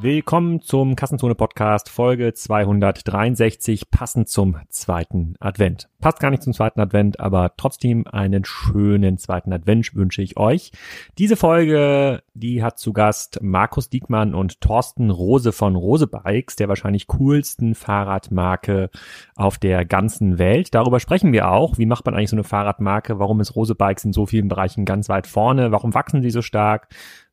Willkommen zum Kassenzone Podcast Folge 263, passend zum zweiten Advent. Passt gar nicht zum zweiten Advent, aber trotzdem einen schönen zweiten Advent wünsche ich euch. Diese Folge, die hat zu Gast Markus Diekmann und Thorsten Rose von Rose Bikes, der wahrscheinlich coolsten Fahrradmarke auf der ganzen Welt. Darüber sprechen wir auch. Wie macht man eigentlich so eine Fahrradmarke? Warum ist Rose Bikes in so vielen Bereichen ganz weit vorne? Warum wachsen sie so stark?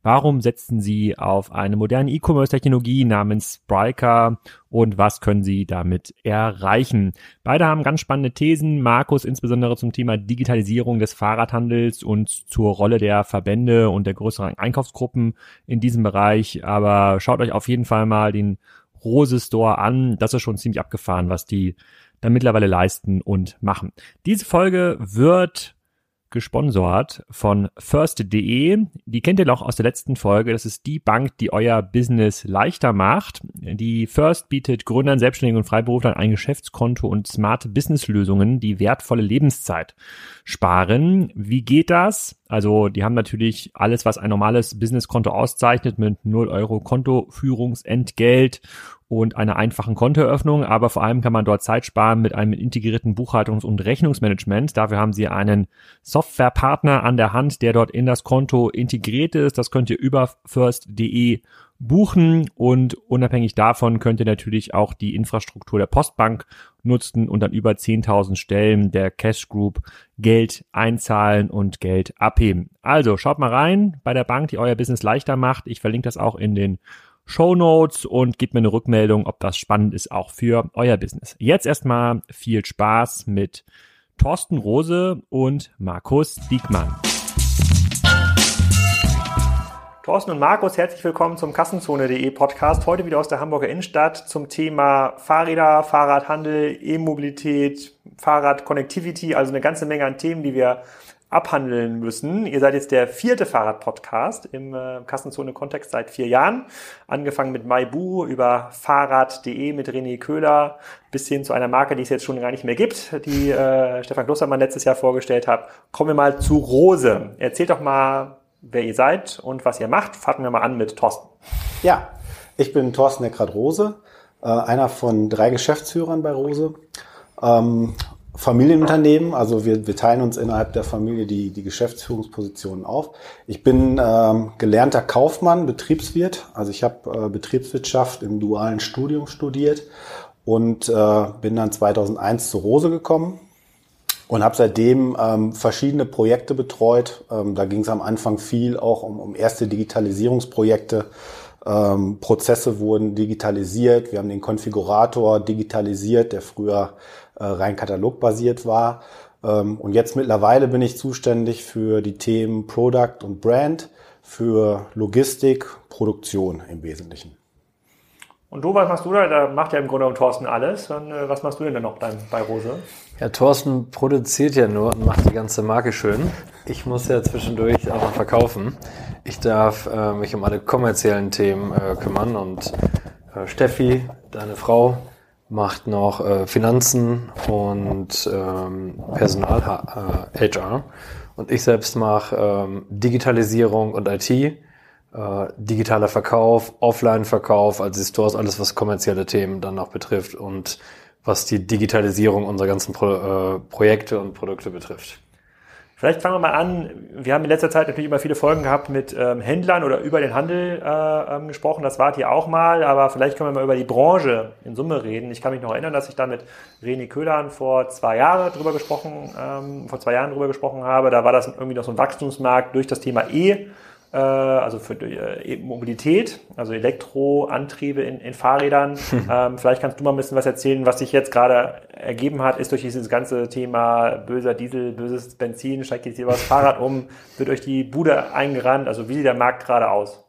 Warum setzen Sie auf eine moderne E-Commerce-Technologie namens Spriker und was können Sie damit erreichen? Beide haben ganz spannende Thesen. Markus insbesondere zum Thema Digitalisierung des Fahrradhandels und zur Rolle der Verbände und der größeren Einkaufsgruppen in diesem Bereich. Aber schaut euch auf jeden Fall mal den Rose Store an. Das ist schon ziemlich abgefahren, was die da mittlerweile leisten und machen. Diese Folge wird gesponsert von first.de. Die kennt ihr noch aus der letzten Folge. Das ist die Bank, die euer Business leichter macht. Die First bietet Gründern, Selbstständigen und Freiberuflern ein Geschäftskonto und smarte Businesslösungen, die wertvolle Lebenszeit sparen. Wie geht das? Also die haben natürlich alles, was ein normales Businesskonto auszeichnet mit 0 Euro Kontoführungsentgelt und einer einfachen Kontoeröffnung, aber vor allem kann man dort Zeit sparen mit einem integrierten Buchhaltungs- und Rechnungsmanagement. Dafür haben sie einen Softwarepartner an der Hand, der dort in das Konto integriert ist. Das könnt ihr über first.de buchen und unabhängig davon könnt ihr natürlich auch die Infrastruktur der Postbank nutzen und dann über 10.000 Stellen der Cash Group Geld einzahlen und Geld abheben. Also schaut mal rein bei der Bank, die euer Business leichter macht. Ich verlinke das auch in den Show Notes und gebt mir eine Rückmeldung, ob das spannend ist auch für euer Business. Jetzt erstmal viel Spaß mit Thorsten Rose und Markus Diekmann. Thorsten und Markus, herzlich willkommen zum Kassenzone.de Podcast. Heute wieder aus der Hamburger Innenstadt zum Thema Fahrräder, Fahrradhandel, E-Mobilität, Fahrradconnectivity, also eine ganze Menge an Themen, die wir abhandeln müssen. Ihr seid jetzt der vierte Fahrrad-Podcast im äh, Kassenzone-Kontext seit vier Jahren. Angefangen mit Maibu über Fahrrad.de mit René Köhler bis hin zu einer Marke, die es jetzt schon gar nicht mehr gibt, die äh, Stefan Klostermann letztes Jahr vorgestellt hat. Kommen wir mal zu Rose. Erzählt doch mal, wer ihr seid und was ihr macht. Fangen wir mal an mit Thorsten. Ja, ich bin Thorsten Eckrat Rose, äh, einer von drei Geschäftsführern bei Rose. Ähm, Familienunternehmen, also wir, wir teilen uns innerhalb der Familie die, die Geschäftsführungspositionen auf. Ich bin ähm, gelernter Kaufmann, Betriebswirt, also ich habe äh, Betriebswirtschaft im dualen Studium studiert und äh, bin dann 2001 zu Rose gekommen und habe seitdem ähm, verschiedene Projekte betreut. Ähm, da ging es am Anfang viel auch um, um erste Digitalisierungsprojekte. Ähm, Prozesse wurden digitalisiert. Wir haben den Konfigurator digitalisiert, der früher äh, rein katalogbasiert war. Ähm, und jetzt mittlerweile bin ich zuständig für die Themen Product und Brand, für Logistik, Produktion im Wesentlichen. Und du, was machst du da? Da macht ja im Grunde genommen Thorsten alles. Und, äh, was machst du denn dann noch bei, bei Rose? Ja, Thorsten produziert ja nur und macht die ganze Marke schön. Ich muss ja zwischendurch auch noch verkaufen. Ich darf äh, mich um alle kommerziellen Themen äh, kümmern und äh, Steffi, deine Frau, macht noch äh, Finanzen und ähm, Personal äh, HR. Und ich selbst mache ähm, Digitalisierung und IT, äh, digitaler Verkauf, Offline-Verkauf, also die Stores, alles was kommerzielle Themen dann noch betrifft und was die Digitalisierung unserer ganzen Pro äh, Projekte und Produkte betrifft. Vielleicht fangen wir mal an. Wir haben in letzter Zeit natürlich immer viele Folgen gehabt mit ähm, Händlern oder über den Handel äh, ähm, gesprochen. Das war hier auch mal, aber vielleicht können wir mal über die Branche in Summe reden. Ich kann mich noch erinnern, dass ich da mit René Köhlern vor zwei Jahren drüber gesprochen, ähm, vor zwei Jahren drüber gesprochen habe. Da war das irgendwie noch so ein Wachstumsmarkt durch das Thema E also für äh, Mobilität, also Elektroantriebe in, in Fahrrädern. ähm, vielleicht kannst du mal ein bisschen was erzählen, was sich jetzt gerade ergeben hat, ist durch dieses ganze Thema böser Diesel, böses Benzin, steigt jetzt hier was Fahrrad um, wird euch die Bude eingerannt, also wie sieht der Markt gerade aus?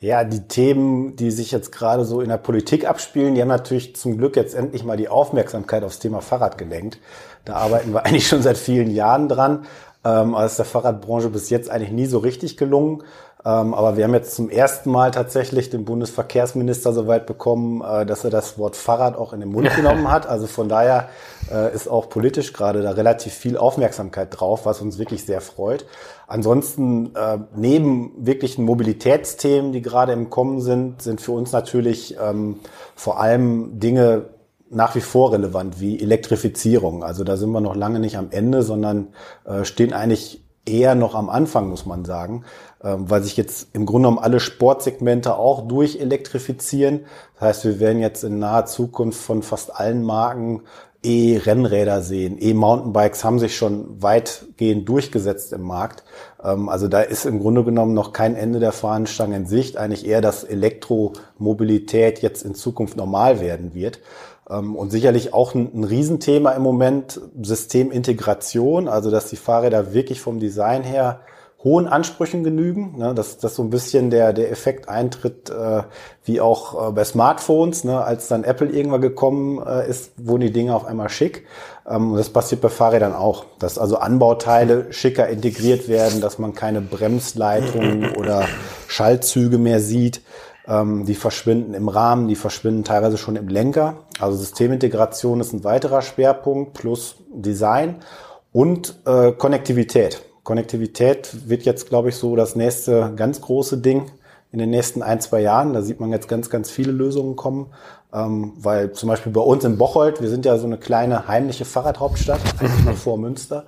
Ja, die Themen, die sich jetzt gerade so in der Politik abspielen, die haben natürlich zum Glück jetzt endlich mal die Aufmerksamkeit aufs Thema Fahrrad gelenkt. Da arbeiten wir eigentlich schon seit vielen Jahren dran. Ähm, aber ist der Fahrradbranche bis jetzt eigentlich nie so richtig gelungen. Ähm, aber wir haben jetzt zum ersten Mal tatsächlich den Bundesverkehrsminister so weit bekommen, äh, dass er das Wort Fahrrad auch in den Mund genommen hat. Also von daher äh, ist auch politisch gerade da relativ viel Aufmerksamkeit drauf, was uns wirklich sehr freut. Ansonsten äh, neben wirklichen Mobilitätsthemen, die gerade im Kommen sind, sind für uns natürlich ähm, vor allem Dinge nach wie vor relevant wie Elektrifizierung. Also da sind wir noch lange nicht am Ende, sondern äh, stehen eigentlich eher noch am Anfang, muss man sagen, ähm, weil sich jetzt im Grunde genommen alle Sportsegmente auch durchelektrifizieren. Das heißt, wir werden jetzt in naher Zukunft von fast allen Marken E-Rennräder sehen. E-Mountainbikes haben sich schon weitgehend durchgesetzt im Markt. Ähm, also da ist im Grunde genommen noch kein Ende der Fahnenstange in Sicht. Eigentlich eher, dass Elektromobilität jetzt in Zukunft normal werden wird. Ähm, und sicherlich auch ein, ein Riesenthema im Moment Systemintegration, also dass die Fahrräder wirklich vom Design her hohen Ansprüchen genügen, ne, dass, dass so ein bisschen der, der Effekt eintritt, äh, wie auch äh, bei Smartphones, ne, als dann Apple irgendwann gekommen äh, ist, wurden die Dinge auf einmal schick. Ähm, das passiert bei Fahrrädern auch, dass also Anbauteile schicker integriert werden, dass man keine Bremsleitungen oder Schaltzüge mehr sieht. Ähm, die verschwinden im Rahmen, die verschwinden teilweise schon im Lenker. Also Systemintegration ist ein weiterer Schwerpunkt plus Design und äh, Konnektivität. Konnektivität wird jetzt, glaube ich, so das nächste ganz große Ding in den nächsten ein, zwei Jahren. Da sieht man jetzt ganz, ganz viele Lösungen kommen. Ähm, weil zum Beispiel bei uns in Bocholt, wir sind ja so eine kleine heimliche Fahrradhauptstadt, eigentlich nur vor Münster.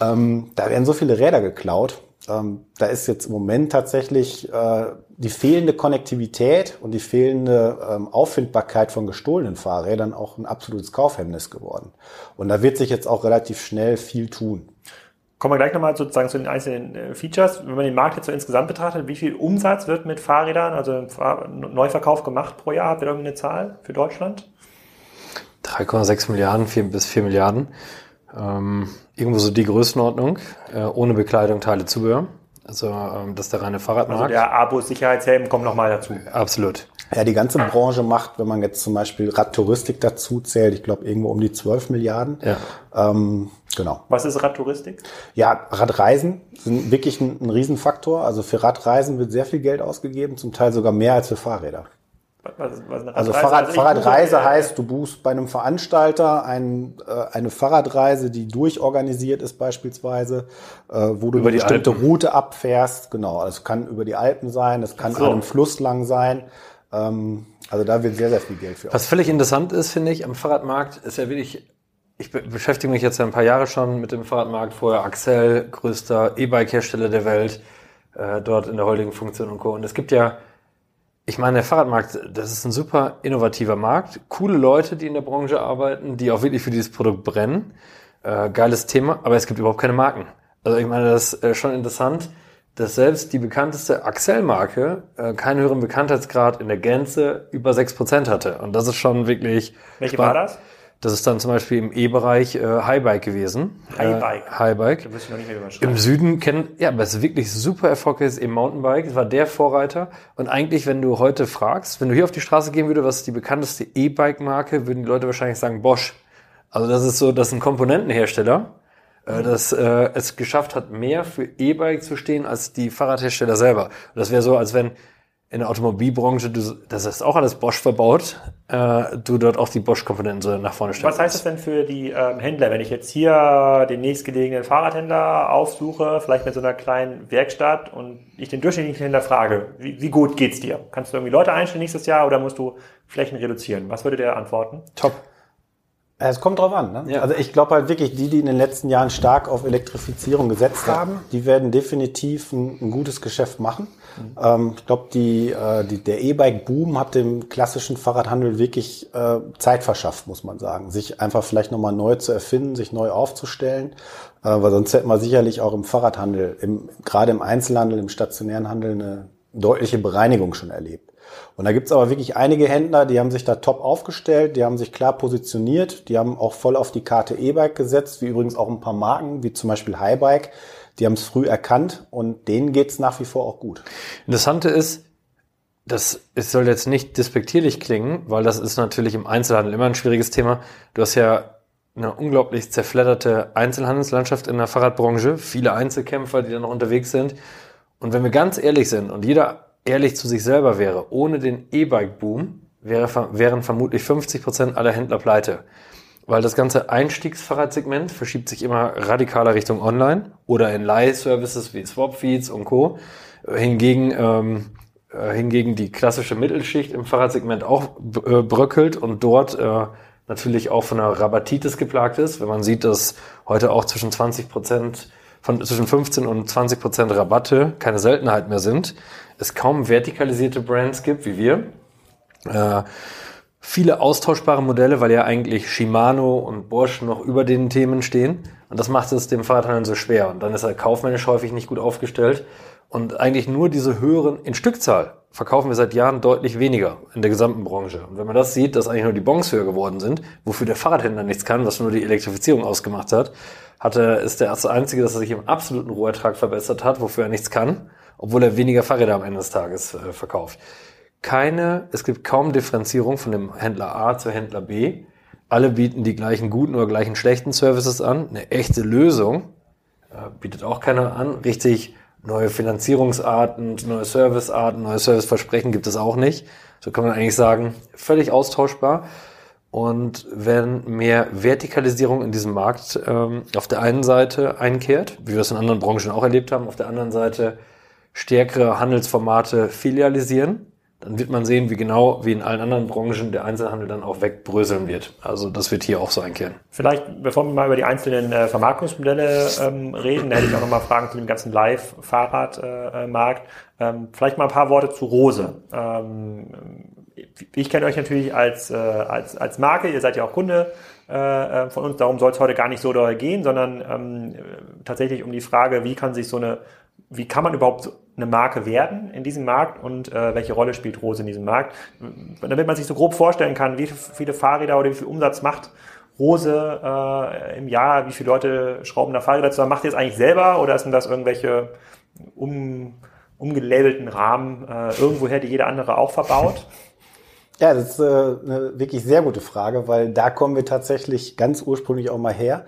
Ähm, da werden so viele Räder geklaut. Ähm, da ist jetzt im Moment tatsächlich äh, die fehlende Konnektivität und die fehlende ähm, Auffindbarkeit von gestohlenen Fahrrädern auch ein absolutes Kaufhemmnis geworden. Und da wird sich jetzt auch relativ schnell viel tun. Kommen wir gleich nochmal sozusagen zu den einzelnen äh, Features. Wenn man den Markt jetzt so insgesamt betrachtet, wie viel Umsatz wird mit Fahrrädern, also Neuverkauf gemacht pro Jahr? Habt ihr irgendeine Zahl für Deutschland? 3,6 Milliarden, 4 bis 4 Milliarden. Ähm, irgendwo so die Größenordnung, äh, ohne Bekleidung, Teile, Zubehör. Also ähm, das ist der reine Fahrradmarkt. Also der Abo-Sicherheitshelm kommt nochmal dazu. Absolut. Ja, die ganze Branche macht, wenn man jetzt zum Beispiel Radtouristik dazu zählt, ich glaube irgendwo um die 12 Milliarden. Ja. Ähm, genau. Was ist Radtouristik? Ja, Radreisen sind wirklich ein, ein Riesenfaktor. Also für Radreisen wird sehr viel Geld ausgegeben, zum Teil sogar mehr als für Fahrräder. Was, was also Fahrrad, also Fahrradreise buche, heißt, du buchst bei einem Veranstalter ein, äh, eine Fahrradreise, die durchorganisiert ist beispielsweise, äh, wo du über eine bestimmte Alpen. Route abfährst. Genau, also es kann über die Alpen sein, es kann so. an einem Fluss lang sein. Ähm, also da wird sehr, sehr viel Geld für. Was völlig interessant ist, finde ich, am Fahrradmarkt ist ja wirklich ich beschäftige mich jetzt ja ein paar Jahre schon mit dem Fahrradmarkt. Vorher Axel, größter E-Bike-Hersteller der Welt, äh, dort in der Holding-Funktion und Co. Und es gibt ja ich meine, der Fahrradmarkt, das ist ein super innovativer Markt. Coole Leute, die in der Branche arbeiten, die auch wirklich für dieses Produkt brennen. Äh, geiles Thema, aber es gibt überhaupt keine Marken. Also ich meine, das ist äh, schon interessant, dass selbst die bekannteste Axel-Marke äh, keinen höheren Bekanntheitsgrad in der Gänze über sechs Prozent hatte. Und das ist schon wirklich. Welche war das? Das ist dann zum Beispiel im E-Bereich äh, Highbike gewesen. Highbike. Äh, Highbike. Da muss ich noch nicht mehr Im Süden kennen, ja, aber es ist wirklich super erfolgreiches E-Mountainbike. Es war der Vorreiter. Und eigentlich, wenn du heute fragst, wenn du hier auf die Straße gehen würdest, was ist die bekannteste E-Bike-Marke, würden die Leute wahrscheinlich sagen Bosch. Also das ist so, das ist ein Komponentenhersteller, äh, das äh, es geschafft hat, mehr für E-Bike zu stehen als die Fahrradhersteller selber. Und das wäre so, als wenn in der Automobilbranche, du, das ist auch alles Bosch verbaut, äh, du dort auch die Bosch-Komponenten so nach vorne stellst. Was heißt das denn für die ähm, Händler, wenn ich jetzt hier den nächstgelegenen Fahrradhändler aufsuche, vielleicht mit so einer kleinen Werkstatt und ich den durchschnittlichen Händler frage, wie, wie gut geht's dir? Kannst du irgendwie Leute einstellen nächstes Jahr oder musst du Flächen reduzieren? Was würde der antworten? Top. Es kommt drauf an. Ne? Ja. Also ich glaube halt wirklich, die, die in den letzten Jahren stark auf Elektrifizierung gesetzt ja. haben, die werden definitiv ein, ein gutes Geschäft machen. Mhm. Ähm, ich glaube, die, äh, die, der E-Bike-Boom hat dem klassischen Fahrradhandel wirklich äh, Zeit verschafft, muss man sagen. Sich einfach vielleicht nochmal neu zu erfinden, sich neu aufzustellen. Äh, weil sonst hätten wir sicherlich auch im Fahrradhandel, im, gerade im Einzelhandel, im stationären Handel eine deutliche Bereinigung schon erlebt. Und da gibt's aber wirklich einige Händler, die haben sich da top aufgestellt, die haben sich klar positioniert, die haben auch voll auf die Karte E-Bike gesetzt, wie übrigens auch ein paar Marken, wie zum Beispiel Highbike. Die haben es früh erkannt und denen geht's nach wie vor auch gut. Interessante ist, das es soll jetzt nicht despektierlich klingen, weil das ist natürlich im Einzelhandel immer ein schwieriges Thema. Du hast ja eine unglaublich zerfledderte Einzelhandelslandschaft in der Fahrradbranche, viele Einzelkämpfer, die da noch unterwegs sind. Und wenn wir ganz ehrlich sind und jeder ehrlich zu sich selber wäre, ohne den E-Bike-Boom wäre, wären vermutlich 50 Prozent aller Händler pleite. Weil das ganze Einstiegsfahrradsegment verschiebt sich immer radikaler Richtung Online oder in Leih-Services wie Swapfeeds und Co. Hingegen, ähm, äh, hingegen die klassische Mittelschicht im Fahrradsegment auch äh, bröckelt und dort äh, natürlich auch von einer Rabatitis geplagt ist. Wenn man sieht, dass heute auch zwischen 20 Prozent von zwischen 15 und 20 Prozent Rabatte keine Seltenheit mehr sind, es kaum vertikalisierte Brands gibt wie wir. Äh, viele austauschbare Modelle, weil ja eigentlich Shimano und Bosch noch über den Themen stehen. Und das macht es dem Fahrradhandel so schwer. Und dann ist er kaufmännisch häufig nicht gut aufgestellt. Und eigentlich nur diese höheren, in Stückzahl verkaufen wir seit Jahren deutlich weniger in der gesamten Branche. Und wenn man das sieht, dass eigentlich nur die Bons höher geworden sind, wofür der Fahrradhändler nichts kann, was nur die Elektrifizierung ausgemacht hat, hatte, ist der erste Einzige, dass er sich im absoluten Rohertrag verbessert hat, wofür er nichts kann, obwohl er weniger Fahrräder am Ende des Tages äh, verkauft. Keine, es gibt kaum Differenzierung von dem Händler A zu Händler B. Alle bieten die gleichen guten oder gleichen schlechten Services an. Eine echte Lösung äh, bietet auch keiner an. Richtig Neue Finanzierungsarten, neue Servicearten, neue Serviceversprechen gibt es auch nicht. So kann man eigentlich sagen, völlig austauschbar. Und wenn mehr Vertikalisierung in diesem Markt ähm, auf der einen Seite einkehrt, wie wir es in anderen Branchen auch erlebt haben, auf der anderen Seite stärkere Handelsformate filialisieren, dann wird man sehen, wie genau wie in allen anderen Branchen der Einzelhandel dann auch wegbröseln wird. Also das wird hier auch so einkehren. Vielleicht, bevor wir mal über die einzelnen äh, Vermarktungsmodelle ähm, reden, da hätte ich auch nochmal Fragen zu dem ganzen Live-Fahrradmarkt. Äh, ähm, vielleicht mal ein paar Worte zu Rose. Ähm, ich kenne euch natürlich als, äh, als, als Marke, ihr seid ja auch Kunde äh, äh von uns, darum soll es heute gar nicht so doll gehen, sondern ähm, tatsächlich um die Frage, wie kann sich so eine wie kann man überhaupt eine Marke werden in diesem Markt und äh, welche Rolle spielt Rose in diesem Markt? Damit man sich so grob vorstellen kann, wie viele Fahrräder oder wie viel Umsatz macht Rose äh, im Jahr, wie viele Leute schrauben da Fahrräder zusammen? Macht ihr das eigentlich selber oder sind das irgendwelche um, umgelabelten Rahmen äh, irgendwoher, die jeder andere auch verbaut? Ja, das ist äh, eine wirklich sehr gute Frage, weil da kommen wir tatsächlich ganz ursprünglich auch mal her.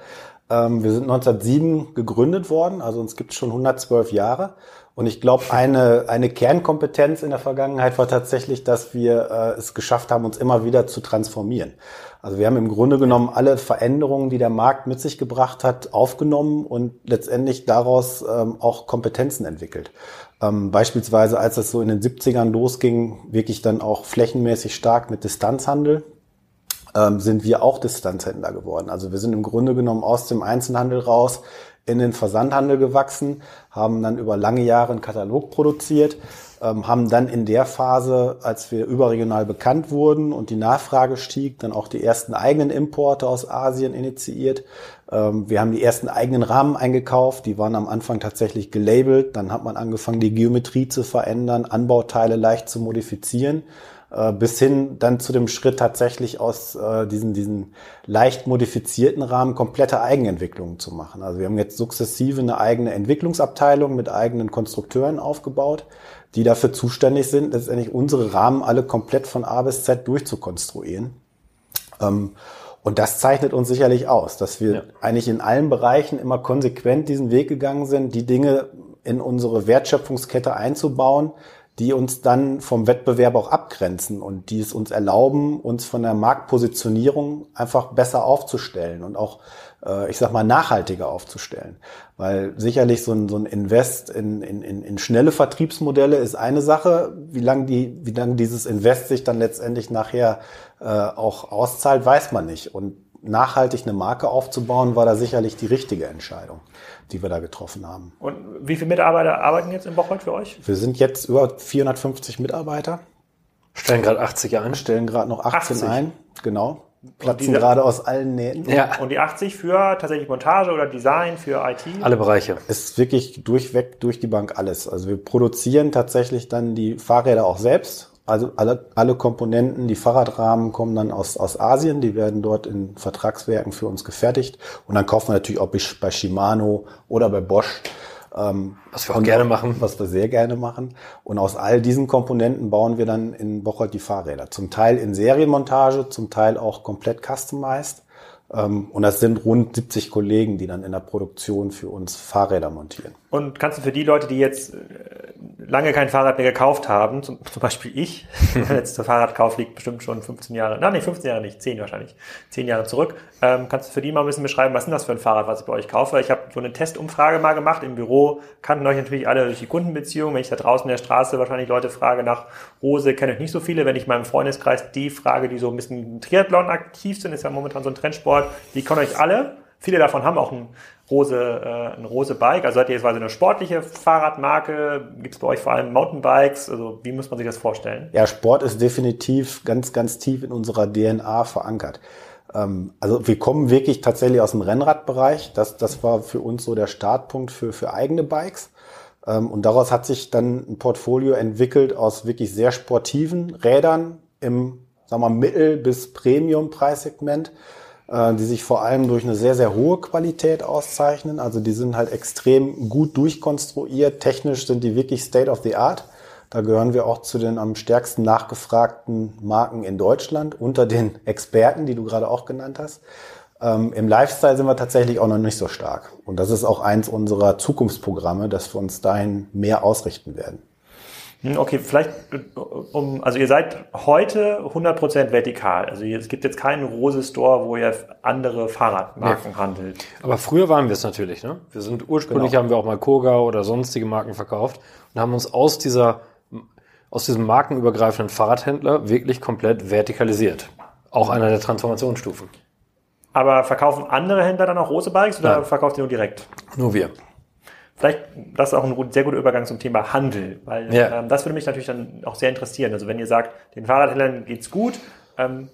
Ähm, wir sind 1907 gegründet worden, also uns gibt es schon 112 Jahre. Und ich glaube, eine, eine Kernkompetenz in der Vergangenheit war tatsächlich, dass wir äh, es geschafft haben, uns immer wieder zu transformieren. Also wir haben im Grunde genommen alle Veränderungen, die der Markt mit sich gebracht hat, aufgenommen und letztendlich daraus ähm, auch Kompetenzen entwickelt. Ähm, beispielsweise, als es so in den 70ern losging, wirklich dann auch flächenmäßig stark mit Distanzhandel ähm, sind wir auch Distanzhändler geworden. Also wir sind im Grunde genommen aus dem Einzelhandel raus in den Versandhandel gewachsen, haben dann über lange Jahre einen Katalog produziert, ähm, haben dann in der Phase, als wir überregional bekannt wurden und die Nachfrage stieg, dann auch die ersten eigenen Importe aus Asien initiiert. Ähm, wir haben die ersten eigenen Rahmen eingekauft, die waren am Anfang tatsächlich gelabelt. Dann hat man angefangen, die Geometrie zu verändern, Anbauteile leicht zu modifizieren bis hin dann zu dem Schritt tatsächlich aus äh, diesen, diesen leicht modifizierten Rahmen komplette Eigenentwicklungen zu machen. Also wir haben jetzt sukzessive eine eigene Entwicklungsabteilung mit eigenen Konstrukteuren aufgebaut, die dafür zuständig sind, letztendlich unsere Rahmen alle komplett von A bis Z durchzukonstruieren. Ähm, und das zeichnet uns sicherlich aus, dass wir ja. eigentlich in allen Bereichen immer konsequent diesen Weg gegangen sind, die Dinge in unsere Wertschöpfungskette einzubauen, die uns dann vom Wettbewerb auch abgrenzen und die es uns erlauben, uns von der Marktpositionierung einfach besser aufzustellen und auch, äh, ich sag mal, nachhaltiger aufzustellen. Weil sicherlich so ein, so ein Invest in, in, in schnelle Vertriebsmodelle ist eine Sache. Wie lange die, wie lange dieses Invest sich dann letztendlich nachher äh, auch auszahlt, weiß man nicht. Und nachhaltig eine Marke aufzubauen, war da sicherlich die richtige Entscheidung die wir da getroffen haben. Und wie viele Mitarbeiter arbeiten jetzt in Bocholt für euch? Wir sind jetzt über 450 Mitarbeiter. Stellen gerade 80 ein. Stellen gerade noch 18 80. ein, genau. Platzen gerade aus allen Nähten. Ja. Und die 80 für tatsächlich Montage oder Design, für IT? Alle Bereiche. Ist wirklich durchweg, durch die Bank alles. Also wir produzieren tatsächlich dann die Fahrräder auch selbst also alle, alle Komponenten, die Fahrradrahmen kommen dann aus, aus Asien, die werden dort in Vertragswerken für uns gefertigt. Und dann kaufen wir natürlich auch bei Shimano oder bei Bosch. Ähm, was wir auch gerne machen. Was wir sehr gerne machen. Und aus all diesen Komponenten bauen wir dann in Bocholt die Fahrräder. Zum Teil in Serienmontage, zum Teil auch komplett customized. Ähm, und das sind rund 70 Kollegen, die dann in der Produktion für uns Fahrräder montieren. Und kannst du für die Leute, die jetzt äh, lange kein Fahrrad mehr gekauft haben, zum, zum Beispiel ich, mein letzter Fahrradkauf liegt bestimmt schon 15 Jahre, nein, nicht 15 Jahre nicht, 10 wahrscheinlich, 10 Jahre zurück. Ähm, kannst du für die mal ein bisschen beschreiben, was ist das für ein Fahrrad, was ich bei euch kaufe? Ich habe so eine Testumfrage mal gemacht im Büro, kannten euch natürlich alle durch die Kundenbeziehung. Wenn ich da draußen in der Straße wahrscheinlich Leute frage nach Rose, kenne ich nicht so viele. Wenn ich meinem Freundeskreis die frage, die so ein bisschen Triathlon aktiv sind, ist ja momentan so ein Trendsport, die können euch alle. Viele davon haben auch ein Rose, äh, ein Rose Bike. Also seid ihr jetzt quasi eine sportliche Fahrradmarke? Gibt es bei euch vor allem Mountainbikes? Also wie muss man sich das vorstellen? Ja, Sport ist definitiv ganz, ganz tief in unserer DNA verankert. Ähm, also wir kommen wirklich tatsächlich aus dem Rennradbereich. Das, das war für uns so der Startpunkt für, für eigene Bikes. Ähm, und daraus hat sich dann ein Portfolio entwickelt aus wirklich sehr sportiven Rädern im sagen wir, Mittel- bis Premium-Preissegment die sich vor allem durch eine sehr, sehr hohe Qualität auszeichnen. Also die sind halt extrem gut durchkonstruiert. Technisch sind die wirklich State of the Art. Da gehören wir auch zu den am stärksten nachgefragten Marken in Deutschland unter den Experten, die du gerade auch genannt hast. Ähm, Im Lifestyle sind wir tatsächlich auch noch nicht so stark. Und das ist auch eins unserer Zukunftsprogramme, dass wir uns dahin mehr ausrichten werden. Hm, okay, vielleicht, um, also ihr seid heute 100% vertikal. Also es gibt jetzt keinen Rose-Store, wo ihr andere Fahrradmarken nee. handelt. Aber früher waren wir es natürlich. Ne? Wir sind ursprünglich, genau. haben wir auch mal Koga oder sonstige Marken verkauft und haben uns aus dieser, aus diesem markenübergreifenden Fahrradhändler wirklich komplett vertikalisiert. Auch einer der Transformationsstufen. Aber verkaufen andere Händler dann auch Rose-Bikes oder Nein. verkauft ihr nur direkt? Nur wir. Vielleicht, das ist auch ein sehr guter Übergang zum Thema Handel, weil ja. ähm, das würde mich natürlich dann auch sehr interessieren. Also wenn ihr sagt, den Fahrradhändlern geht's gut, ähm,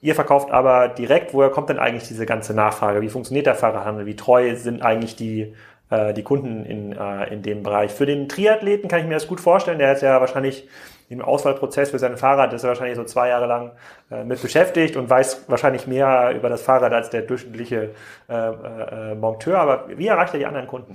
ihr verkauft aber direkt, woher kommt denn eigentlich diese ganze Nachfrage? Wie funktioniert der Fahrradhandel? Wie treu sind eigentlich die, äh, die Kunden in, äh, in dem Bereich? Für den Triathleten kann ich mir das gut vorstellen. Der ist ja wahrscheinlich im Auswahlprozess für sein Fahrrad ist er wahrscheinlich so zwei Jahre lang äh, mit beschäftigt und weiß wahrscheinlich mehr über das Fahrrad als der durchschnittliche äh, äh, Monteur. Aber wie erreicht er die anderen Kunden?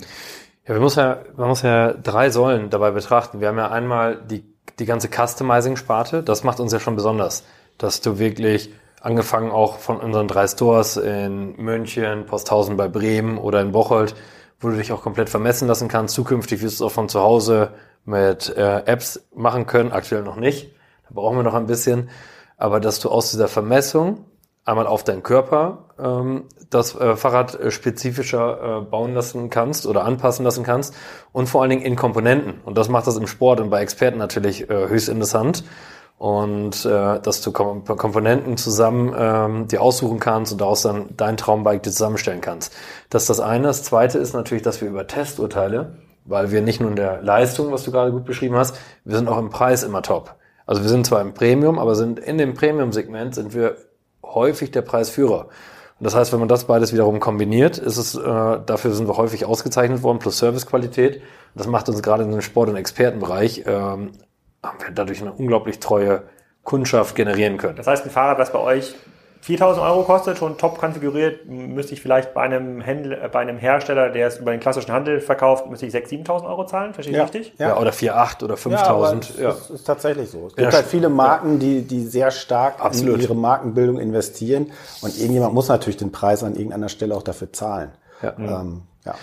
Ja, man muss ja, man muss ja drei Säulen dabei betrachten. Wir haben ja einmal die, die ganze Customizing-Sparte. Das macht uns ja schon besonders, dass du wirklich angefangen auch von unseren drei Stores in München, Posthausen bei Bremen oder in Bocholt, wo du dich auch komplett vermessen lassen kannst. Zukünftig wirst du es auch von zu Hause mit äh, Apps machen können. Aktuell noch nicht. Da brauchen wir noch ein bisschen. Aber dass du aus dieser Vermessung einmal auf deinen Körper ähm, das äh, Fahrrad äh, spezifischer äh, bauen lassen kannst oder anpassen lassen kannst und vor allen Dingen in Komponenten. Und das macht das im Sport und bei Experten natürlich äh, höchst interessant. Und äh, dass du Kom Komponenten zusammen ähm, dir aussuchen kannst und daraus dann dein Traumbike dir zusammenstellen kannst. Das ist das eine. Das zweite ist natürlich, dass wir über Testurteile, weil wir nicht nur in der Leistung, was du gerade gut beschrieben hast, wir sind auch im Preis immer top. Also wir sind zwar im Premium, aber sind in dem Premium-Segment sind wir häufig der Preisführer. Und das heißt, wenn man das beides wiederum kombiniert, ist es, äh, dafür sind wir häufig ausgezeichnet worden, plus Servicequalität. Das macht uns gerade in dem Sport- und Expertenbereich, ähm, haben wir dadurch eine unglaublich treue Kundschaft generieren können. Das heißt, ein Fahrrad, das bei euch 4000 Euro kostet, schon top konfiguriert, müsste ich vielleicht bei einem Händler, äh, bei einem Hersteller, der es über den klassischen Handel verkauft, müsste ich 6.000, 7.000 Euro zahlen? Verstehe ich ja. richtig? Ja. ja, oder 4.800 oder 5.000. Ja, das ist tatsächlich so. Es gibt ja, halt viele Marken, die, die sehr stark Absolut. in ihre Markenbildung investieren und irgendjemand muss natürlich den Preis an irgendeiner Stelle auch dafür zahlen. Ja. Ähm, ja.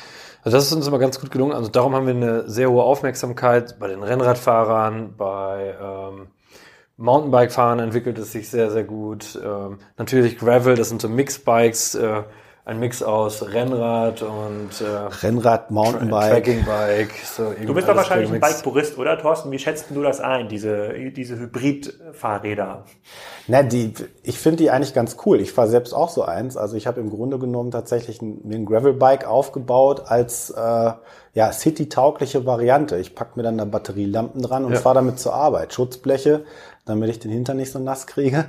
Also das ist uns immer ganz gut gelungen. Also darum haben wir eine sehr hohe Aufmerksamkeit bei den Rennradfahrern, bei ähm, Mountainbike-Fahren entwickelt es sich sehr, sehr gut. Ähm, natürlich Gravel, das sind so Mixbikes, äh, ein Mix aus Rennrad und äh, Rennrad, Mountainbike, Trackingbike. So du bist doch wahrscheinlich ein Bike-Purist, oder Thorsten? Wie schätzt du das ein, diese, diese Hybrid-Fahrräder? Na, die, ich finde die eigentlich ganz cool. Ich fahre selbst auch so eins. Also ich habe im Grunde genommen tatsächlich ein, mir ein Gravel-Bike aufgebaut als äh, ja, city-taugliche Variante. Ich pack mir dann da Batterielampen dran und ja. fahre damit zur Arbeit. Schutzbleche, damit ich den Hintern nicht so nass kriege.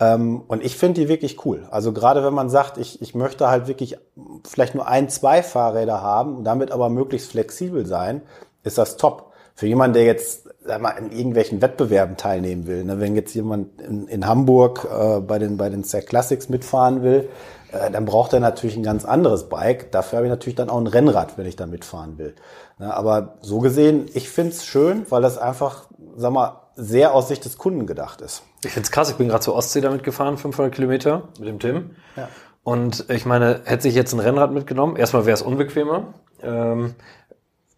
Ähm, und ich finde die wirklich cool. Also gerade wenn man sagt, ich, ich möchte halt wirklich vielleicht nur ein, zwei Fahrräder haben, damit aber möglichst flexibel sein, ist das top. Für jemanden, der jetzt sag mal, in irgendwelchen Wettbewerben teilnehmen will, ne? wenn jetzt jemand in, in Hamburg äh, bei den bei den Stack Classics mitfahren will, äh, dann braucht er natürlich ein ganz anderes Bike. Dafür habe ich natürlich dann auch ein Rennrad, wenn ich da mitfahren will. Ne? Aber so gesehen, ich finde es schön, weil das einfach, sag mal, sehr aus Sicht des Kunden gedacht ist. Ich finde es krass, ich bin gerade zur Ostsee damit gefahren, 500 Kilometer mit dem Tim. Ja. Und ich meine, hätte sich jetzt ein Rennrad mitgenommen, erstmal wäre es unbequemer. Ähm,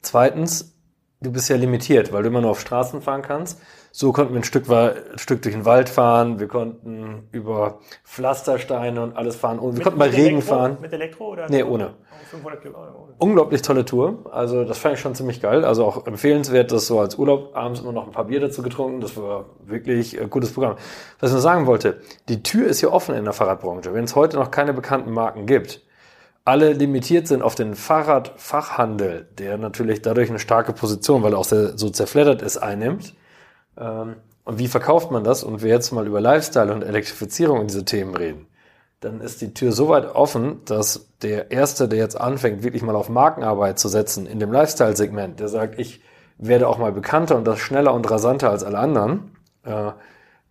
zweitens, du bist ja limitiert, weil du immer nur auf Straßen fahren kannst. So konnten wir ein Stück, ein Stück durch den Wald fahren, wir konnten über Pflastersteine und alles fahren. Und wir Mit- konnten bei Regen Elektro? fahren. Mit Elektro oder? Nee, ohne. Oh, 500 Kilo. oh, ohne. Unglaublich tolle Tour. Also das fand ich schon ziemlich geil. Also auch empfehlenswert, das so als Urlaub abends immer noch ein paar Bier dazu getrunken. Das war wirklich ein gutes Programm. Was ich nur sagen wollte, die Tür ist hier offen in der Fahrradbranche. Wenn es heute noch keine bekannten Marken gibt, alle limitiert sind auf den Fahrradfachhandel, der natürlich dadurch eine starke Position, weil er auch sehr, so zerfleddert ist, einnimmt. Ähm, und wie verkauft man das? Und wir jetzt mal über Lifestyle und Elektrifizierung und diese Themen reden, dann ist die Tür so weit offen, dass der Erste, der jetzt anfängt, wirklich mal auf Markenarbeit zu setzen in dem Lifestyle-Segment, der sagt, ich werde auch mal bekannter und das schneller und rasanter als alle anderen, äh,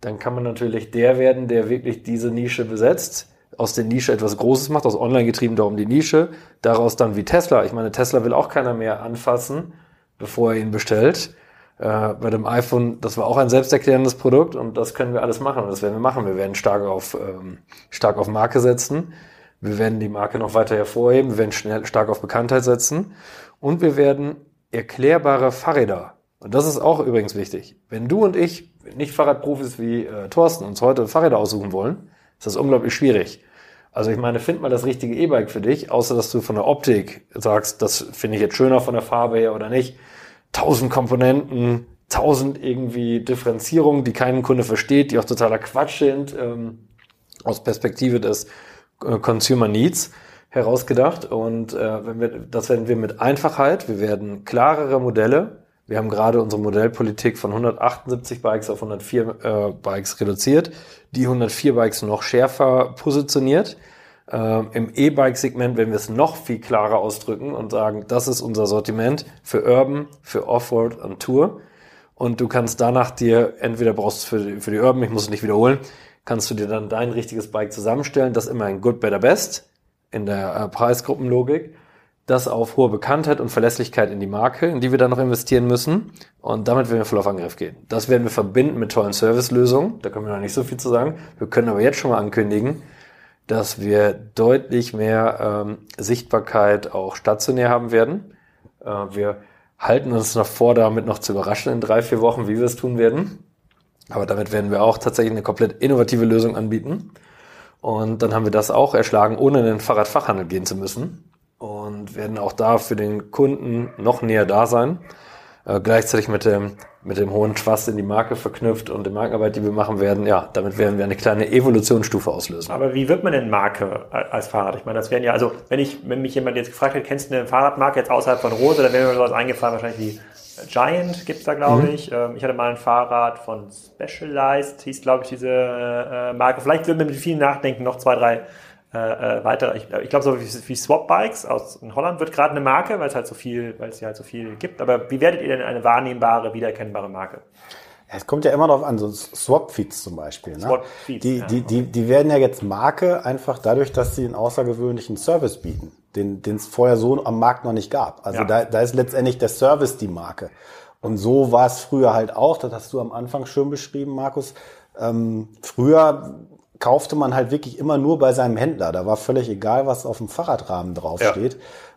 dann kann man natürlich der werden, der wirklich diese Nische besetzt, aus der Nische etwas Großes macht, aus online getrieben darum die Nische, daraus dann wie Tesla. Ich meine, Tesla will auch keiner mehr anfassen, bevor er ihn bestellt. Äh, bei dem iPhone, das war auch ein selbsterklärendes Produkt und das können wir alles machen und das werden wir machen. Wir werden stark auf, ähm, stark auf Marke setzen. Wir werden die Marke noch weiter hervorheben. Wir werden schnell, stark auf Bekanntheit setzen und wir werden erklärbare Fahrräder. Und das ist auch übrigens wichtig. Wenn du und ich, nicht Fahrradprofis wie äh, Thorsten, uns heute Fahrräder aussuchen wollen, ist das unglaublich schwierig. Also ich meine, find mal das richtige E-Bike für dich, außer dass du von der Optik sagst, das finde ich jetzt schöner von der Farbe her oder nicht. Tausend Komponenten, tausend irgendwie Differenzierungen, die kein Kunde versteht, die auch totaler Quatsch sind, ähm, aus Perspektive des äh, Consumer Needs herausgedacht. Und äh, wenn wir, das werden wir mit Einfachheit, wir werden klarere Modelle. Wir haben gerade unsere Modellpolitik von 178 Bikes auf 104 äh, Bikes reduziert, die 104 Bikes noch schärfer positioniert. Ähm, Im E-Bike-Segment werden wir es noch viel klarer ausdrücken und sagen, das ist unser Sortiment für Urban, für Offroad und Tour. Und du kannst danach dir, entweder brauchst du für die, für die Urban, ich muss es nicht wiederholen, kannst du dir dann dein richtiges Bike zusammenstellen, das immer in Good, Better, Best in der äh, Preisgruppenlogik, das auf hohe Bekanntheit und Verlässlichkeit in die Marke, in die wir dann noch investieren müssen. Und damit werden wir voll auf Angriff gehen. Das werden wir verbinden mit tollen Servicelösungen. Da können wir noch nicht so viel zu sagen. Wir können aber jetzt schon mal ankündigen, dass wir deutlich mehr ähm, Sichtbarkeit auch stationär haben werden. Äh, wir halten uns noch vor, damit noch zu überraschen in drei, vier Wochen, wie wir es tun werden. Aber damit werden wir auch tatsächlich eine komplett innovative Lösung anbieten. Und dann haben wir das auch erschlagen, ohne in den Fahrradfachhandel gehen zu müssen. Und werden auch da für den Kunden noch näher da sein. Äh, gleichzeitig mit dem, mit dem hohen Trust in die Marke verknüpft und der Markenarbeit, die wir machen werden. Ja, damit werden wir eine kleine Evolutionsstufe auslösen. Aber wie wird man denn Marke als Fahrrad? Ich meine, das wären ja, also wenn ich, wenn mich jemand jetzt gefragt hätte, kennst du eine Fahrradmarke jetzt außerhalb von Rose, dann wäre mir sowas eingefallen, wahrscheinlich wie Giant gibt's da, glaube ich. Ähm, Ich hatte mal ein Fahrrad von Specialized, hieß, glaube ich, diese äh, Marke. Vielleicht würden wir mit vielen nachdenken, noch zwei, drei äh, äh, weitere. Ich, ich glaube, so wie, wie Swap Bikes aus in Holland wird gerade eine Marke, weil es halt so viel, weil es ja halt so viel gibt. Aber wie werdet ihr denn eine wahrnehmbare, wiedererkennbare Marke? Es kommt ja immer darauf an, so Swap-Feeds zum Beispiel. Ne? Swap-Feeds, die, ja. die, die, die werden ja jetzt Marke einfach dadurch, dass sie einen außergewöhnlichen Service bieten, den den es vorher so am Markt noch nicht gab. Also Ja. da, da ist letztendlich der Service die Marke. Und so war es früher halt auch, das hast du am Anfang schön beschrieben, Markus. Ähm, früher kaufte man halt wirklich immer nur bei seinem Händler. Da war völlig egal, was auf dem Fahrradrahmen draufsteht.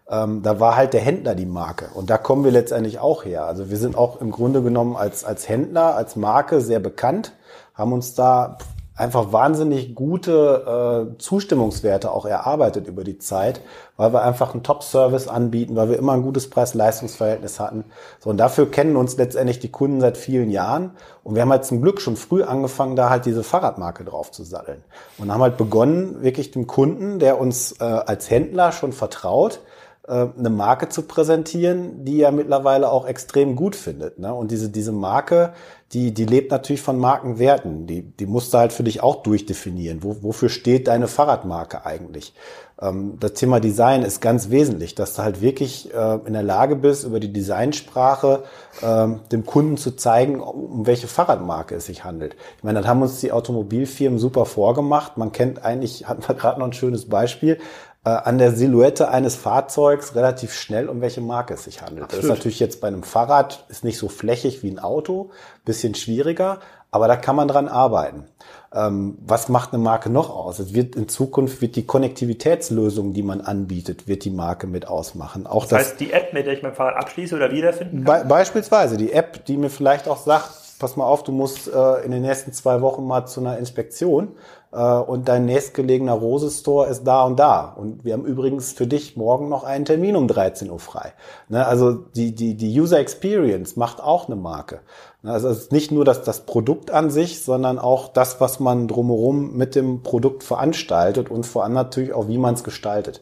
Ähm, da war halt der Händler die Marke. Und da kommen wir letztendlich auch her. Also wir sind auch im Grunde genommen als, als Händler, als Marke sehr bekannt, haben uns da einfach wahnsinnig gute äh, Zustimmungswerte auch erarbeitet über die Zeit, weil wir einfach einen Top-Service anbieten, weil wir immer ein gutes Preis-Leistungs-Verhältnis hatten. So, und dafür kennen uns letztendlich die Kunden seit vielen Jahren. Und wir haben halt zum Glück schon früh angefangen, da halt diese Fahrradmarke drauf zu satteln. Und haben halt begonnen, wirklich dem Kunden, der uns äh, als Händler schon vertraut, eine Marke zu präsentieren, die er mittlerweile auch extrem gut findet. Ne? Und diese, diese Marke, die, die lebt natürlich von Markenwerten. Die, die musst du halt für dich auch durchdefinieren. Wo, wofür steht deine Fahrradmarke eigentlich? Ähm, das Thema Design ist ganz wesentlich, dass du halt wirklich äh, in der Lage bist, über die Designsprache ähm, dem Kunden zu zeigen, um welche Fahrradmarke es sich handelt. Ich meine, das haben uns die Automobilfirmen super vorgemacht. Man kennt eigentlich, hatten wir gerade noch ein schönes Beispiel, äh, an der Silhouette eines Fahrzeugs relativ schnell, um welche Marke es sich handelt. Absolut. Das ist natürlich jetzt bei einem Fahrrad ist nicht so flächig wie ein Auto, bisschen schwieriger, aber da kann man dran arbeiten. Ähm, was macht eine Marke noch aus? Es wird in Zukunft wird die Konnektivitätslösung, die man anbietet, wird die Marke mit ausmachen. Auch Das heißt, die App, mit der ich mein Fahrrad abschließe oder wiederfinden Be beispielsweise die App, die mir vielleicht auch sagt, pass mal auf, du musst äh, in den nächsten zwei Wochen mal zu einer Inspektion und dein nächstgelegener Rose-Store ist da und da. Und wir haben übrigens für dich morgen noch einen Termin um 13 Uhr frei. Ne, also die, die, die User Experience macht auch eine Marke. Ne, also es ist nicht nur das, das Produkt an sich, sondern auch das, was man drumherum mit dem Produkt veranstaltet und vor allem natürlich auch, wie man es gestaltet.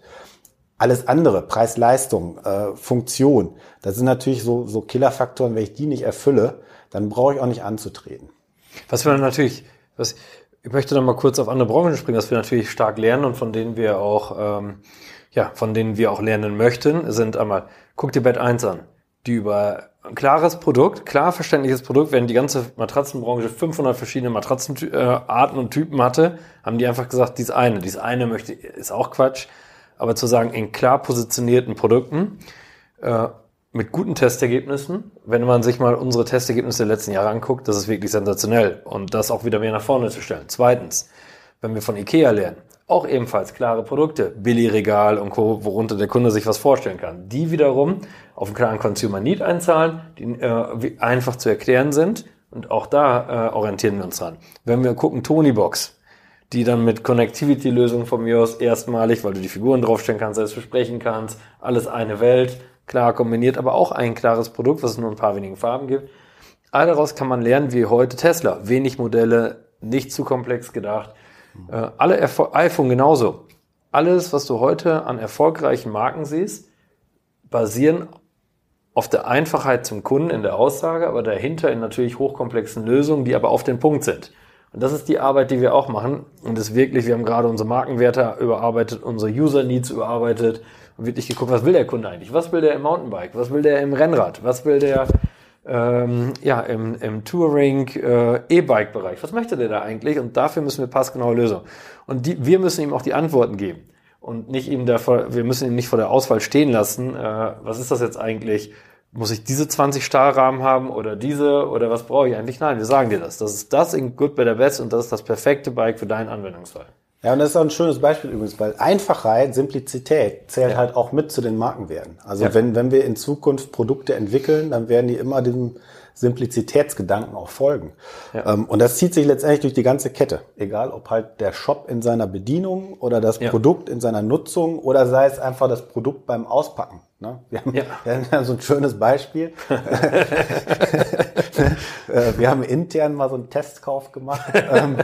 Alles andere, Preis-Leistung, äh, Funktion, das sind natürlich so, so Killerfaktoren, wenn ich die nicht erfülle, dann brauche ich auch nicht anzutreten. Was wir natürlich, was, ich möchte noch mal kurz auf andere Branchen springen, dass wir natürlich stark lernen und von denen wir auch, ähm, ja, von denen wir auch lernen möchten, sind einmal, guck dir Bett 1 an, die über ein klares Produkt, klar verständliches Produkt, wenn die ganze Matratzenbranche 500 verschiedene Matratzenarten äh, und Typen hatte, haben die einfach gesagt, dies eine, dies eine möchte, ist auch Quatsch, aber zu sagen, in klar positionierten Produkten, äh, mit guten Testergebnissen. Wenn man sich mal unsere Testergebnisse der letzten Jahre anguckt, das ist wirklich sensationell. Und das auch wieder mehr nach vorne zu stellen. Zweitens, wenn wir von Ikea lernen, auch ebenfalls klare Produkte, Billigregal und Co., worunter der Kunde sich was vorstellen kann. Die wiederum auf einen klaren Consumer Need einzahlen, die äh, einfach zu erklären sind. Und auch da äh, orientieren wir uns dran. Wenn wir gucken, Tonybox, die dann mit Connectivity-Lösungen von mir aus erstmalig, weil du die Figuren draufstellen kannst, alles besprechen kannst, alles eine Welt, klar kombiniert, aber auch ein klares Produkt, was es nur ein paar wenigen Farben gibt. All daraus kann man lernen, wie heute Tesla. Wenig Modelle, nicht zu komplex gedacht. Äh, alle Erfol iPhone genauso. Alles, was du heute an erfolgreichen Marken siehst, basieren auf der Einfachheit zum Kunden in der Aussage, aber dahinter in natürlich hochkomplexen Lösungen, die aber auf den Punkt sind. Und das ist die Arbeit, die wir auch machen. Und das wirklich, wir haben gerade unsere Markenwerte überarbeitet, unsere User Needs überarbeitet und wirklich geguckt, was will der Kunde eigentlich? Was will der im Mountainbike? Was will der im Rennrad? Was will der ähm, ja, im, im Touring, äh, E-Bike-Bereich? Was möchte der da eigentlich? Und dafür müssen wir passgenaue Lösungen. Und die, wir müssen ihm auch die Antworten geben. Und nicht ihm davor, wir müssen ihn nicht vor der Auswahl stehen lassen. Äh, was ist das jetzt eigentlich? Muss ich diese 20 Stahlrahmen haben oder diese oder was brauche ich eigentlich? Nein, wir sagen dir das. Das ist das in Good Better Best und das ist das perfekte Bike für deinen Anwendungsfall. Ja, und das ist auch ein schönes Beispiel übrigens, weil Einfachheit, Simplizität zählt ja. halt auch mit zu den Markenwerten. Also ja. wenn, wenn wir in Zukunft Produkte entwickeln, dann werden die immer diesem Simplizitätsgedanken auch folgen. Ja. Ähm, und das zieht sich letztendlich durch die ganze Kette. Egal, ob halt der Shop in seiner Bedienung oder das Produkt in seiner Nutzung oder sei es einfach das Produkt beim Auspacken. Ne? Wir, haben, ja. wir haben so ein schönes Beispiel. Äh, wir haben intern mal so einen Testkauf gemacht. Ähm,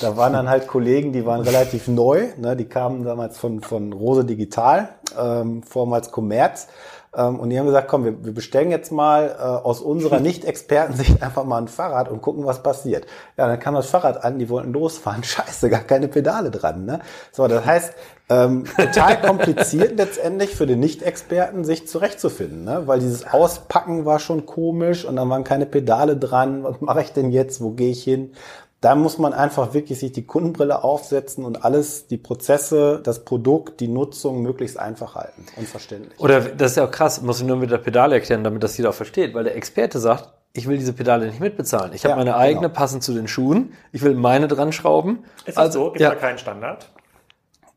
da waren dann halt Kollegen, die waren relativ neu. Ne? Die kamen damals von, von Rose Digital, ähm, vormals Commerz. Ähm, und die haben gesagt, komm, wir, wir bestellen jetzt mal äh, aus unserer Nicht-Expertensicht einfach mal ein Fahrrad und gucken, was passiert. Ja, dann kam das Fahrrad an, die wollten losfahren. Scheiße, gar keine Pedale dran. Ne? So, das heißt, ähm, total kompliziert letztendlich für den Nicht-Experten, sich zurechtzufinden, ne? weil dieses Auspacken war schon komisch und dann waren keine Pedale dran. Was mache ich denn jetzt? Wo gehe ich hin? Da muss man einfach wirklich sich die Kundenbrille aufsetzen und alles, die Prozesse, das Produkt, die Nutzung möglichst einfach halten und verständlich. Oder das ist ja auch krass, muss ich nur mit der Pedale erklären, damit das jeder auch versteht, weil der Experte sagt, ich will diese Pedale nicht mitbezahlen. Ich ja, habe meine eigene genau. passend zu den Schuhen. Ich will meine dran schrauben. Ist das also, so? Gibt ja. da keinen Standard?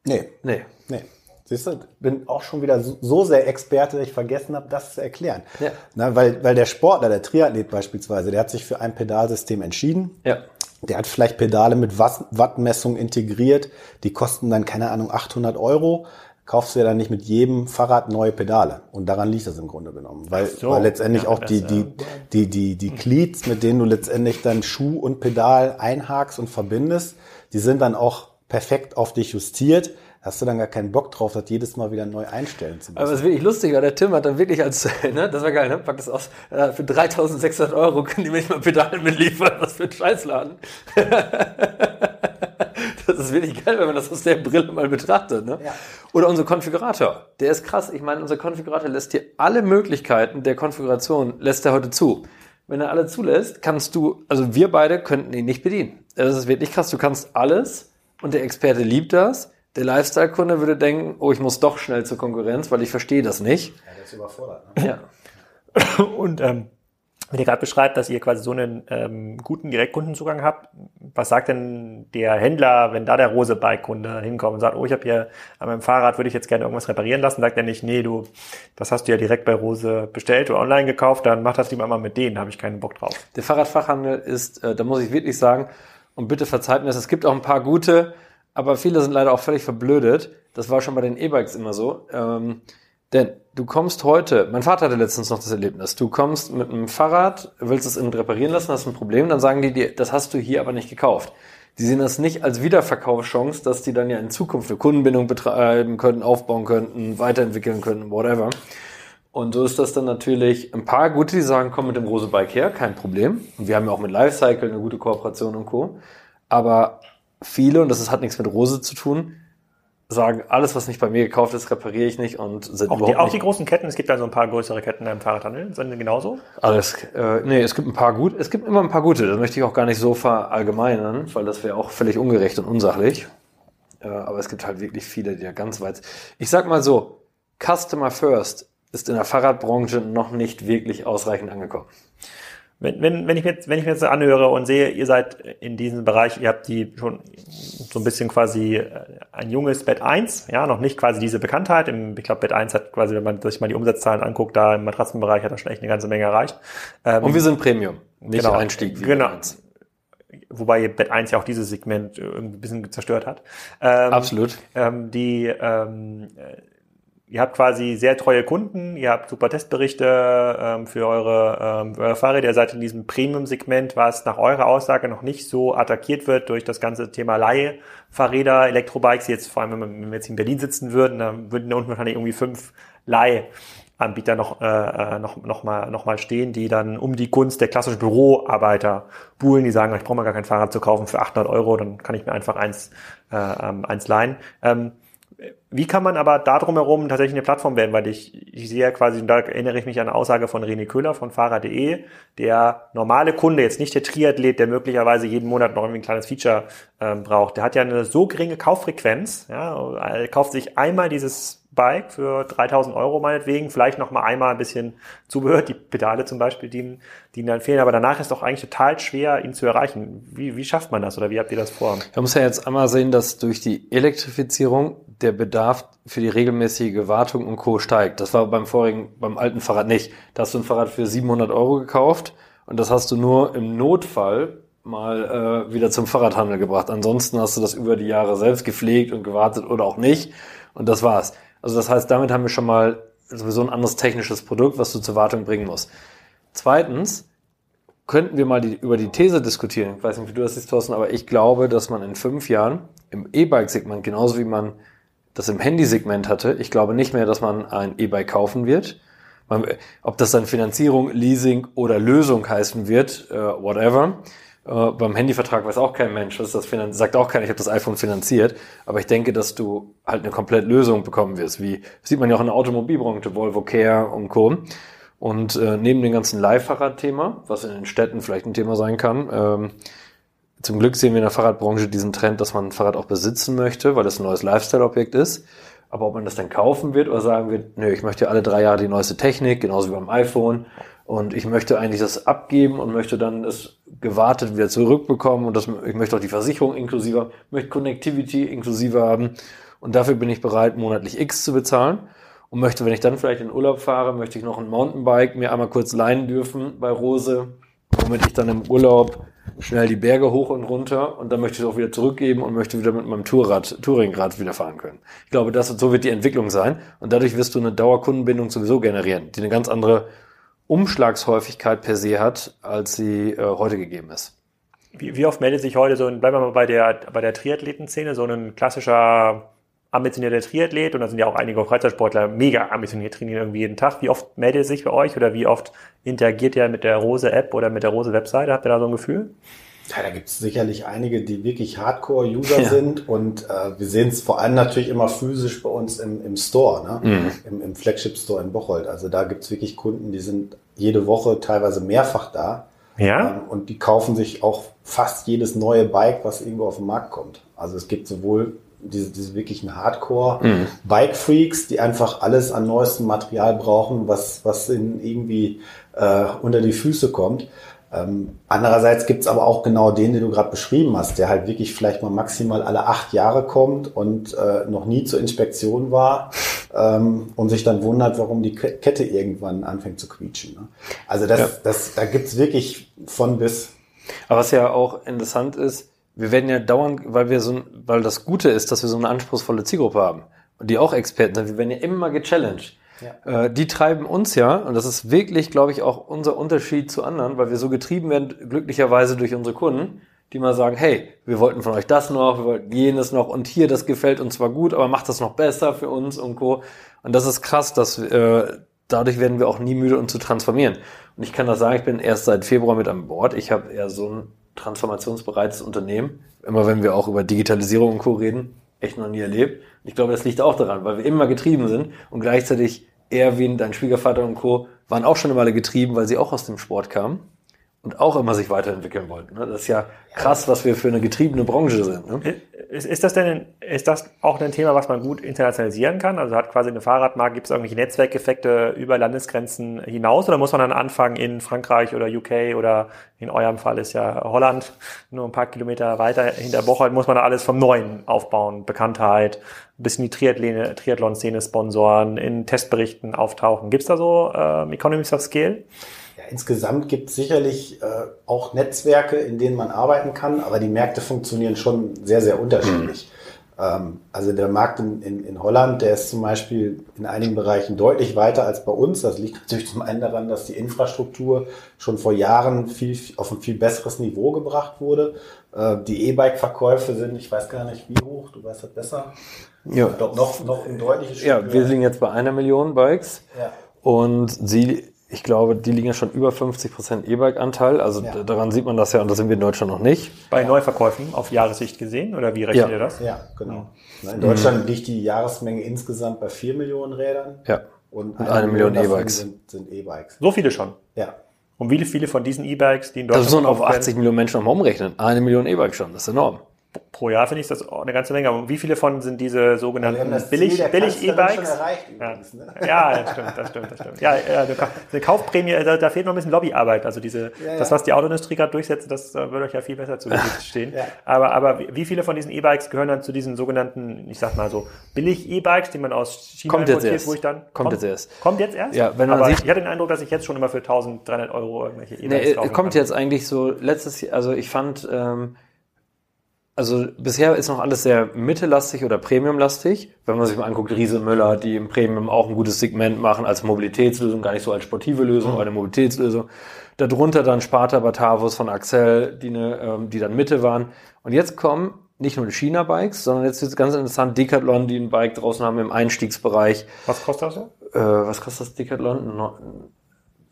Nee. Nee. Nee. Siehst du, bin auch schon wieder so sehr Experte, dass ich vergessen habe, das zu erklären. Ja. Na, weil, weil der Sportler, der Triathlet beispielsweise, der hat sich für ein Pedalsystem entschieden. Ja. Der hat vielleicht Pedale mit Wattmessung integriert. Die kosten dann, keine Ahnung, 800 Euro. Kaufst du ja dann nicht mit jedem Fahrrad neue Pedale. Und daran liegt das im Grunde genommen. Weil, so. weil letztendlich ja, auch die, die, die, die, die Cleats, mit denen du letztendlich dann Schuh und Pedal einhakst und verbindest, die sind dann auch perfekt auf dich justiert hast du dann gar keinen Bock drauf, das jedes Mal wieder neu einstellen zu müssen. Aber es ist wirklich lustig, weil der Tim hat dann wirklich als, ne, das war geil, ne, packt das aus, für 3600 Euro können die mir nicht mal Pedale mitliefern, was für ein Scheißladen. das ist wirklich geil, wenn man das aus der Brille mal betrachtet, ne? Ja. Oder unser Konfigurator, der ist krass. Ich meine, unser Konfigurator lässt dir alle Möglichkeiten der Konfiguration, lässt er heute zu. Wenn er alle zulässt, kannst du, also wir beide könnten ihn nicht bedienen. Das ist wirklich krass. Du kannst alles und der Experte liebt das Der Lifestyle-Kunde würde denken, oh, ich muss doch schnell zur Konkurrenz, weil ich verstehe das nicht. Ja, das ist überfordert. Ne? Ja. Und ähm, wenn ihr gerade beschreibt, dass ihr quasi so einen ähm, guten Direktkundenzugang habt, was sagt denn der Händler, wenn da der Rose-Bike-Kunde hinkommt und sagt, oh, ich habe hier an meinem Fahrrad, würde ich jetzt gerne irgendwas reparieren lassen, sagt er nicht, nee, du, das hast du ja direkt bei Rose bestellt oder online gekauft, dann mach das lieber mal mit denen, habe ich keinen Bock drauf. Der Fahrradfachhandel ist, äh, da muss ich wirklich sagen, und bitte verzeiht mir das, es gibt auch ein paar gute, aber viele sind leider auch völlig verblödet. Das war schon bei den E-Bikes immer so. Ähm, denn du kommst heute, mein Vater hatte letztens noch das Erlebnis, du kommst mit einem Fahrrad, willst es innen reparieren lassen, hast ein Problem, dann sagen die dir, das hast du hier aber nicht gekauft. Die sehen das nicht als Wiederverkaufschance, dass die dann ja in Zukunft eine Kundenbindung betreiben könnten, aufbauen könnten, weiterentwickeln könnten, whatever. Und so ist das dann natürlich ein paar gute, die sagen, komm mit dem Rose Bike her, kein Problem. Und wir haben ja auch mit Lifecycle eine gute Kooperation und Co. Aber viele, und das ist, hat nichts mit Rose zu tun, sagen, alles, was nicht bei mir gekauft ist, repariere ich nicht und sind Auch überhaupt die, auch die großen Ketten, es gibt ja so ein paar größere Ketten im Fahrradhandel, sind die genauso? Alles, äh, nee, es gibt ein paar gut, es gibt immer ein paar gute. Das möchte ich auch gar nicht so verallgemeinern, weil das wäre auch völlig ungerecht und unsachlich. Äh, aber es gibt halt wirklich viele, die da ganz weit. Ich sag mal so, Customer First ist in der Fahrradbranche noch nicht wirklich ausreichend angekommen. Wenn, wenn, wenn, ich mir jetzt, wenn ich mir jetzt anhöre und sehe, ihr seid in diesem Bereich, ihr habt die schon so ein bisschen quasi äh, ein junges Bett 1, ja, noch nicht quasi diese Bekanntheit. Im, ich glaube, Bett 1 hat quasi, wenn man sich mal die Umsatzzahlen anguckt, da im Matratzenbereich hat er schon echt eine ganze Menge erreicht. Ähm, Und wir sind Premium, nicht genau, Einstieg. Wie genau. Wobei Bett 1 ja auch dieses Segment irgendwie ein bisschen zerstört hat. Ähm, Absolut. Ähm, die, ähm, äh, ihr habt quasi sehr treue Kunden, ihr habt super Testberichte ähm, für, eure, ähm, eure Fahrräder, ihr seid in diesem Premium-Segment, was nach eurer Aussage noch nicht so attackiert wird durch das ganze Thema Leihfahrräder, Elektrobikes, jetzt vor allem, wenn wir- jetzt in Berlin sitzen würden, dann würden da unten wahrscheinlich irgendwie fünf Leihanbieter noch, äh, äh, noch, noch, mal, noch mal stehen, die dann um die Gunst der klassischen Büroarbeiter buhlen, die sagen, ich brauche mal gar kein Fahrrad zu kaufen für 800 Euro, dann kann ich mir einfach eins, äh, ähm, eins leihen. Ähm, wie kann man aber da drumherum tatsächlich eine Plattform werden? Weil ich, ich sehe ja quasi, und da erinnere ich mich an eine Aussage von René Köhler von Fahrer.de, der normale Kunde, jetzt nicht der Triathlet, der möglicherweise jeden Monat noch irgendwie ein kleines Feature ähm, braucht, der hat ja eine so geringe Kauffrequenz, ja, er kauft sich einmal dieses Bike für 3000 Euro meinetwegen, vielleicht noch mal einmal ein bisschen Zubehör, die Pedale zum Beispiel, die, die ihm dann fehlen, aber danach ist doch eigentlich total schwer, ihn zu erreichen. Wie, wie schafft man das oder wie habt ihr das vor? Man muss ja jetzt einmal sehen, dass durch die Elektrifizierung der Bedarf für die regelmäßige Wartung und Co. steigt. Das war beim vorigen, beim alten Fahrrad nicht. Da hast du ein Fahrrad für 700 Euro gekauft und das hast du nur im Notfall mal äh, wieder zum Fahrradhandel gebracht. Ansonsten hast du das über die Jahre selbst gepflegt und gewartet oder auch nicht. Und das war's. Also das heißt, damit haben wir schon mal sowieso ein anderes technisches Produkt, was du zur Wartung bringen musst. Zweitens, könnten wir mal die, über die These diskutieren. Ich weiß nicht, wie du das siehst, Thorsten, aber ich glaube, dass man in fünf Jahren im E-Bike-Segment, genauso wie man das im Handy-Segment hatte, ich glaube nicht mehr, dass man ein E-Bike kaufen wird. Man, ob das dann Finanzierung, Leasing oder Lösung heißen wird, äh, whatever. Äh, beim Handyvertrag weiß auch kein Mensch, was das Finan sagt auch keiner, ich habe das iPhone finanziert. Aber ich denke, dass du halt eine komplett Lösung bekommen wirst. Wie sieht man ja auch in der Automobilbranche, Volvo Care und Co. Und äh, neben dem ganzen Leihfahrrad-Thema, was in den Städten vielleicht ein Thema sein kann, ähm, zum Glück sehen wir in der Fahrradbranche diesen Trend, dass man ein Fahrrad auch besitzen möchte, weil das ein neues Lifestyle-Objekt ist. Aber ob man das dann kaufen wird oder sagen wird, nö, ich möchte alle drei Jahre die neueste Technik, genauso wie beim iPhone. Und ich möchte eigentlich das abgeben und möchte dann es gewartet wieder zurückbekommen. Und das, ich möchte auch die Versicherung inklusive, möchte Connectivity inklusive haben. Und dafür bin ich bereit, monatlich X zu bezahlen. Und möchte, wenn ich dann vielleicht in Urlaub fahre, möchte ich noch ein Mountainbike mir einmal kurz leihen dürfen bei Rose, womit ich dann im Urlaub schnell die Berge hoch und runter und dann möchte ich es auch wieder zurückgeben und möchte wieder mit meinem Tourrad, Touringrad wieder fahren können. Ich glaube, das, so wird die Entwicklung sein und dadurch wirst du eine Dauerkundenbindung sowieso generieren, die eine ganz andere Umschlagshäufigkeit per se hat, als sie äh, heute gegeben ist. Wie, wie oft meldet sich heute so ein, bleiben wir mal bei der, bei der Triathletenszene, so ein klassischer ambitionierter Triathlet und da sind ja auch einige Freizeitsportler mega ambitioniert, trainieren irgendwie jeden Tag. Wie oft meldet sich bei euch oder wie oft interagiert ihr mit der Rose-App oder mit der Rose-Webseite? Habt ihr da so ein Gefühl? Ja, da gibt es sicherlich einige, die wirklich Hardcore-User Ja. sind und äh, wir sehen es vor allem natürlich immer physisch bei uns im, im Store, ne? Im, im Flagship-Store in Bocholt. Also da gibt es wirklich Kunden, die sind jede Woche teilweise mehrfach da Ja? ähm, und die kaufen sich auch fast jedes neue Bike, was irgendwo auf den Markt kommt. Also es gibt sowohl diese, diese wirklichen Hardcore-Bike-Freaks, die einfach alles an neuestem Material brauchen, was, was ihnen irgendwie äh, unter die Füße kommt. Ähm, andererseits gibt's aber auch genau den, den du gerade beschrieben hast, der halt wirklich vielleicht mal maximal alle acht Jahre kommt und äh, noch nie zur Inspektion war ähm, und sich dann wundert, warum die Kette irgendwann anfängt zu quietschen. Ne? Also das, ja. das, da gibt's wirklich von bis. Aber was ja auch interessant ist, wir werden ja dauernd, weil wir so, weil das Gute ist, dass wir so eine anspruchsvolle Zielgruppe haben und die auch Experten sind, wir werden ja immer gechallenged. Ja. Äh, die treiben uns ja, und das ist wirklich, glaube ich, auch unser Unterschied zu anderen, weil wir so getrieben werden, glücklicherweise durch unsere Kunden, die mal sagen, hey, wir wollten von euch das noch, wir wollten jenes noch und hier, das gefällt uns zwar gut, aber macht das noch besser für uns und Co. Und das ist krass, dass äh, dadurch werden wir auch nie müde, uns zu transformieren. Und ich kann das sagen, ich bin erst seit Februar mit an Bord. Ich habe eher so ein transformationsbereites Unternehmen. Immer wenn wir auch über Digitalisierung und Co. reden, echt noch nie erlebt. Ich glaube, das liegt auch daran, weil wir immer getrieben sind und gleichzeitig Erwin, dein Schwiegervater und Co. waren auch schon immer alle getrieben, weil sie auch aus dem Sport kamen und auch immer sich weiterentwickeln wollten. Ne? Das ist ja krass, was wir für eine getriebene Branche sind. Ne? Ist, ist, das denn, ist das auch ein Thema, was man gut internationalisieren kann? Also hat quasi eine Fahrradmarke, gibt es irgendwelche Netzwerkeffekte über Landesgrenzen hinaus oder muss man dann anfangen in Frankreich oder UK oder in eurem Fall ist ja Holland nur ein paar Kilometer weiter hinter Bocholt, muss man da alles vom Neuen aufbauen, Bekanntheit, bisschen die Triathlon-Szene sponsoren, in Testberichten auftauchen. Gibt es da so ähm, Economies of Scale? Insgesamt gibt es sicherlich äh, auch Netzwerke, in denen man arbeiten kann, aber die Märkte funktionieren schon sehr, sehr unterschiedlich. Mhm. Ähm, also der Markt in, in, in Holland, der ist zum Beispiel in einigen Bereichen deutlich weiter als bei uns. Das liegt natürlich zum einen daran, dass die Infrastruktur schon vor Jahren viel, auf ein viel besseres Niveau gebracht wurde. Äh, die E-Bike-Verkäufe sind, ich weiß gar nicht wie hoch, du weißt das besser. Ja. Doch noch, noch ein deutliches Stück. Ja, wir sind jetzt bei einer Million Bikes. Ja. Und sie ich glaube, die liegen ja schon über 50 Prozent E-Bike-Anteil. Also ja. daran sieht man das ja und da sind wir in Deutschland noch nicht. Bei Neuverkäufen auf Jahressicht gesehen oder wie rechnet ja. ihr das? Ja, genau. In Deutschland mhm. liegt die Jahresmenge insgesamt bei 4 Millionen Rädern. Ja. Und, und eine, eine Million E-Bikes. Sind, sind E-Bikes. So viele schon? Ja. Und wie viele von diesen E-Bikes, die in Deutschland. Das so auf 80 Millionen Menschen nochmal umrechnen. Eine Million E-Bikes schon. Das ist enorm pro Jahr finde ich das eine ganze Menge. Aber wie viele von sind diese sogenannten billig, billig E-Bikes? Ja. Ne? ja, das stimmt, das stimmt, das stimmt. Ja, ja eine Kaufprämie, da, da, fehlt noch ein bisschen Lobbyarbeit. Also diese, ja, ja. das, was die Autoindustrie gerade durchsetzt, das äh, würde euch ja viel besser zu stehen. ja. Aber, aber wie viele von diesen E-Bikes gehören dann zu diesen sogenannten, ich sag mal so, billig E-Bikes, die man aus China kommt importiert, jetzt wo ich dann kommt, kommt jetzt erst. Kommt jetzt erst? Ja, wenn man aber sieht, ich hatte den Eindruck, dass ich jetzt schon immer für 1300 Euro irgendwelche E-Bikes nee, kommt kann. jetzt eigentlich so letztes Jahr, also ich fand ähm, also bisher ist noch alles sehr mittellastig oder premiumlastig. Wenn man sich mal anguckt, Riese Müller, die im Premium auch ein gutes Segment machen als Mobilitätslösung, gar nicht so als sportive Lösung, mhm. aber eine Mobilitätslösung. Darunter dann Sparta Batavus von Axel, die, eine, ähm, die dann Mitte waren. Und jetzt kommen nicht nur die China-Bikes, sondern jetzt ist ganz interessant Decathlon, die ein Bike draußen haben im Einstiegsbereich. Was kostet das? Äh, was kostet das Decathlon?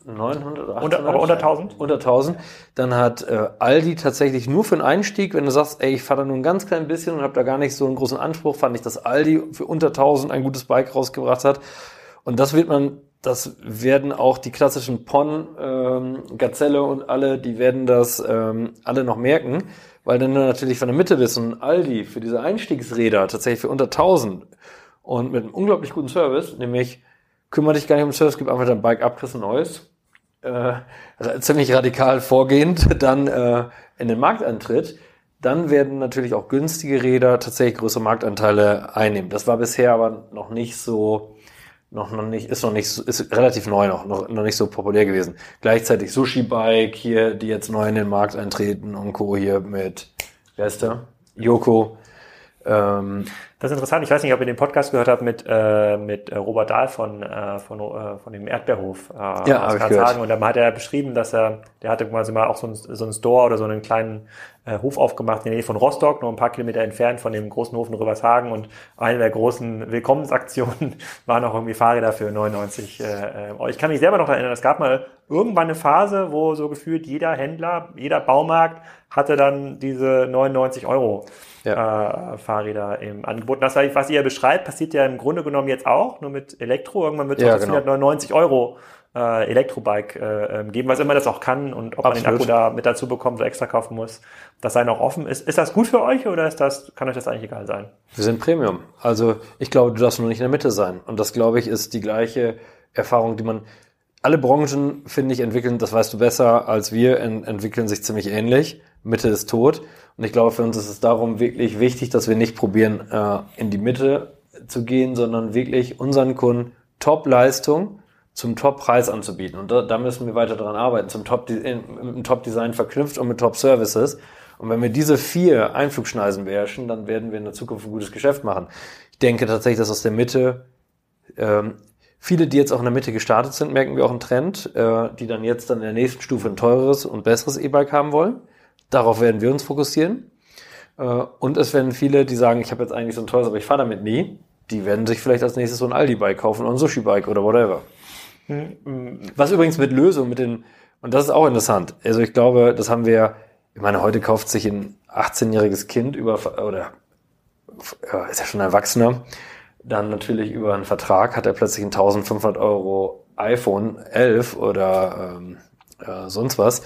900 oder 800? aber unter 1000? Unter 1000. Dann hat äh, Aldi tatsächlich nur für einen Einstieg, wenn du sagst, ey, ich fahre da nur ein ganz klein bisschen und habe da gar nicht so einen großen Anspruch, fand ich, dass Aldi für unter 1000 ein gutes Bike rausgebracht hat. Und das wird man, das werden auch die klassischen Pon, ähm, Gazelle und alle, die werden das ähm, alle noch merken, weil dann natürlich von der Mitte bist und Aldi für diese Einstiegsräder tatsächlich für unter 1000 und mit einem unglaublich guten Service, nämlich kümmere dich gar nicht um Service, gib einfach dein Bike ab, kriegst ein neues äh, ziemlich radikal vorgehend dann äh, in den Markt antritt, dann werden natürlich auch günstige Räder tatsächlich größere Marktanteile einnehmen. Das war bisher aber noch nicht so, noch, noch nicht, ist noch nicht, ist relativ neu noch, noch, noch nicht so populär gewesen. Gleichzeitig Sushi Bike hier, die jetzt neu in den Markt eintreten und Co. hier mit, wer ist der? Yoko. Ähm, das ist interessant. Ich weiß nicht, ob ihr den Podcast gehört habt mit, äh, mit äh, Robert Dahl von, äh, von, äh, von dem Erdbeerhof äh, ja, aus Karlshagen. Und da hat er beschrieben, dass er, der hatte quasi mal auch so, ein, so einen Store oder so einen kleinen äh, Hof aufgemacht in der Nähe von Rostock, nur ein paar Kilometer entfernt von dem großen Hof in Rübershagen. Und eine der großen Willkommensaktionen war noch irgendwie Fahrräder für 99 äh, Euro. Ich kann mich selber noch erinnern, es gab mal irgendwann eine Phase, wo so gefühlt jeder Händler, jeder Baumarkt hatte dann diese 99 Euro ja. äh, Fahrräder im Angebot. Das, was ihr beschreibt, passiert ja im Grunde genommen jetzt auch, nur mit Elektro. Irgendwann wird es ja, genau. 499 Euro äh, Elektrobike äh, geben, was immer das auch kann und ob Absolut. man den Akku da mit dazu bekommt oder extra kaufen muss, das sei noch offen. Ist, ist das gut für euch oder ist das, kann euch das eigentlich egal sein? Wir sind Premium. Also ich glaube, du darfst nur nicht in der Mitte sein. Und das, glaube ich, ist die gleiche Erfahrung, die man. Alle Branchen, finde ich, entwickeln, das weißt du besser als wir, en entwickeln sich ziemlich ähnlich. Mitte ist tot. Und ich glaube, für uns ist es darum wirklich wichtig, dass wir nicht probieren, äh, in die Mitte zu gehen, sondern wirklich unseren Kunden Top-Leistung zum Top-Preis anzubieten. Und da, da müssen wir weiter daran arbeiten, zum Top im Top-Design verknüpft und mit Top-Services. Und wenn wir diese vier Einflugschneisen beherrschen, dann werden wir in der Zukunft ein gutes Geschäft machen. Ich denke tatsächlich, dass aus der Mitte ähm, viele, die jetzt auch in der Mitte gestartet sind, merken wir auch einen Trend, äh, die dann jetzt dann in der nächsten Stufe ein teureres und besseres E-Bike haben wollen. Darauf werden wir uns fokussieren. Äh, und es werden viele, die sagen, ich habe jetzt eigentlich so ein teures, aber ich fahre damit nie. Die werden sich vielleicht als nächstes so ein Aldi-Bike kaufen oder ein Sushi-Bike oder whatever. Was übrigens mit Lösung, mit den, und das ist auch interessant. Also ich glaube, das haben wir, ich meine, heute kauft sich ein 18-jähriges Kind über, oder ist ja schon ein Erwachsener, dann natürlich über einen Vertrag hat er plötzlich ein 1500 Euro iPhone 11 oder ähm, ja, sonst was.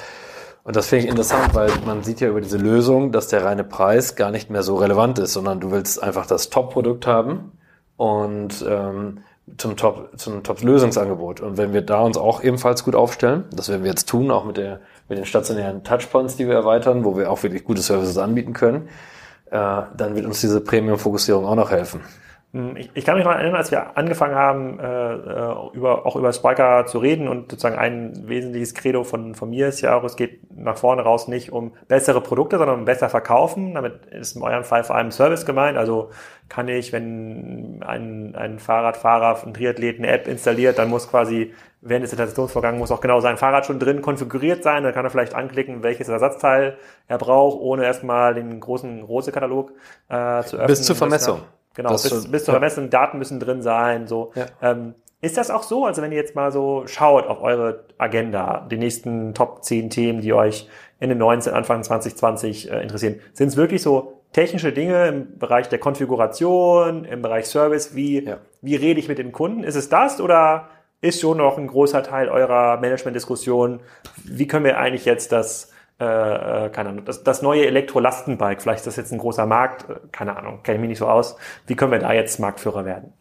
Und das finde ich interessant, weil man sieht ja über diese Lösung, dass der reine Preis gar nicht mehr so relevant ist, sondern du willst einfach das Top-Produkt haben und ähm, zum Top zum Top-Lösungsangebot. Und wenn wir da uns auch ebenfalls gut aufstellen, das werden wir jetzt tun, auch mit der mit den stationären Touchpoints, die wir erweitern, wo wir auch wirklich gute Services anbieten können, äh, dann wird uns diese Premium-Fokussierung auch noch helfen. Hm, ich, ich kann mich noch erinnern, als wir angefangen haben, äh, äh, über, auch über Spiker zu reden und sozusagen ein wesentliches Credo von, von mir ist ja auch, es geht nach vorne raus nicht um bessere Produkte, sondern um besser verkaufen. Damit ist in eurem Fall vor allem Service gemeint. Also kann ich, wenn ein, ein Fahrradfahrer, ein Triathlet eine App installiert, dann muss quasi während des Installationsvorgangs muss auch genau sein Fahrrad schon drin konfiguriert sein. Dann kann er vielleicht anklicken, welches Ersatzteil er braucht, ohne erstmal den großen Rose-Katalog äh, zu öffnen. Bis zur Vermessung. Genau, Das bis, schon- bis zur Vermessung, Daten müssen drin sein. So. Ja. Ähm, ist das auch so? Also wenn ihr jetzt mal so schaut auf eure Agenda, die nächsten Top 10 Themen, die euch Ende 19, Anfang 2020 äh, interessieren, sind es wirklich so technische Dinge im Bereich der Konfiguration, im Bereich Service? Wie, Ja. wie rede ich mit dem Kunden? Ist es das oder ist schon noch ein großer Teil eurer Management-Diskussion? Wie können wir eigentlich jetzt das äh, äh, keine Ahnung, das, das neue Elektrolastenbike, vielleicht ist das jetzt ein großer Markt, äh, keine Ahnung, kenne ich mich nicht so aus. Wie können wir da jetzt Marktführer werden?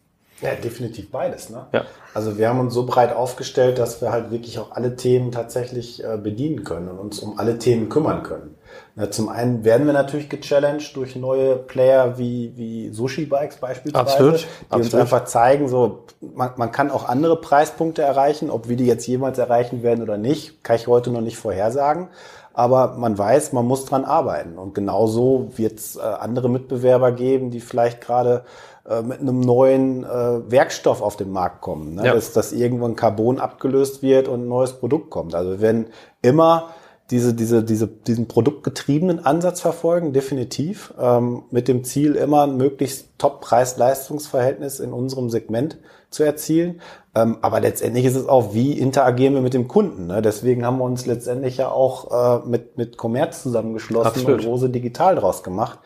Ja, definitiv beides. Ne? Ja. Also wir haben uns so breit aufgestellt, dass wir halt wirklich auch alle Themen tatsächlich äh, bedienen können und uns um alle Themen kümmern können. Na, zum einen werden wir natürlich gechallenged durch neue Player wie, wie Sushi-Bikes beispielsweise, Absolut, die absolut. uns einfach zeigen, so man, man kann auch andere Preispunkte erreichen. Ob wir die jetzt jemals erreichen werden oder nicht, kann ich heute noch nicht vorhersagen. Aber man weiß, man muss dran arbeiten. Und genauso wird es äh, andere Mitbewerber geben, die vielleicht gerade äh, mit einem neuen äh, Werkstoff auf den Markt kommen. Ne? Ja. Dass, dass irgendwann Carbon abgelöst wird und ein neues Produkt kommt. Also wir werden immer diese, diese, diese, diesen produktgetriebenen Ansatz verfolgen, definitiv, ähm, mit dem Ziel, immer ein möglichst Top-Preis-Leistungsverhältnis in unserem Segment zu erzielen. Ähm, aber letztendlich ist es auch, wie interagieren wir mit dem Kunden. Ne? Deswegen haben wir uns letztendlich ja auch äh, mit, mit Commerz zusammengeschlossen Absolut. und Rose Digital draus gemacht,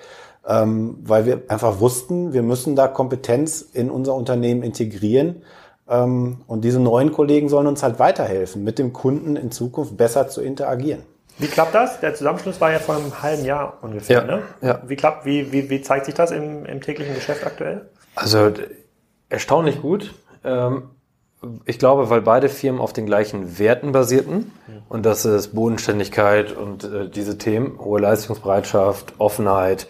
ähm, weil wir einfach wussten, wir müssen da Kompetenz in unser Unternehmen integrieren. Ähm, und diese neuen Kollegen sollen uns halt weiterhelfen, mit dem Kunden in Zukunft besser zu interagieren. Wie klappt das? Der Zusammenschluss war ja vor einem halben Jahr ungefähr. Ja, ne? ja. Wie klappt, wie, wie, wie zeigt sich das im, im täglichen Geschäft aktuell? Also erstaunlich gut. Ähm, ich glaube, weil beide Firmen auf den gleichen Werten basierten. Und das ist Bodenständigkeit und äh, diese Themen, hohe Leistungsbereitschaft, Offenheit.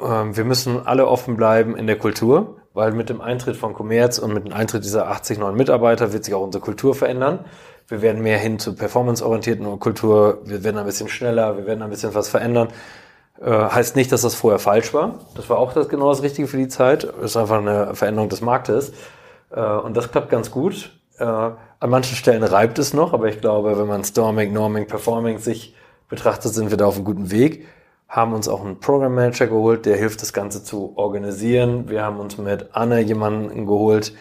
Ähm, wir müssen alle offen bleiben in der Kultur, weil mit dem Eintritt von Commerz und mit dem Eintritt dieser 80 neuen Mitarbeiter wird sich auch unsere Kultur verändern. Wir werden mehr hin zu performanceorientierten Kultur, wir werden ein bisschen schneller, wir werden ein bisschen was verändern. Äh, heißt nicht, dass das vorher falsch war. Das war auch das genau das Richtige für die Zeit. Das ist einfach eine Veränderung des Marktes. Äh, und das klappt ganz gut. Äh, an manchen Stellen reibt es noch, aber ich glaube, wenn man Storming, Norming, Performing sich betrachtet, sind wir da auf einem guten Weg. Haben uns auch einen Program Manager geholt, der hilft, das Ganze zu organisieren. Wir haben uns mit Anne jemanden geholt,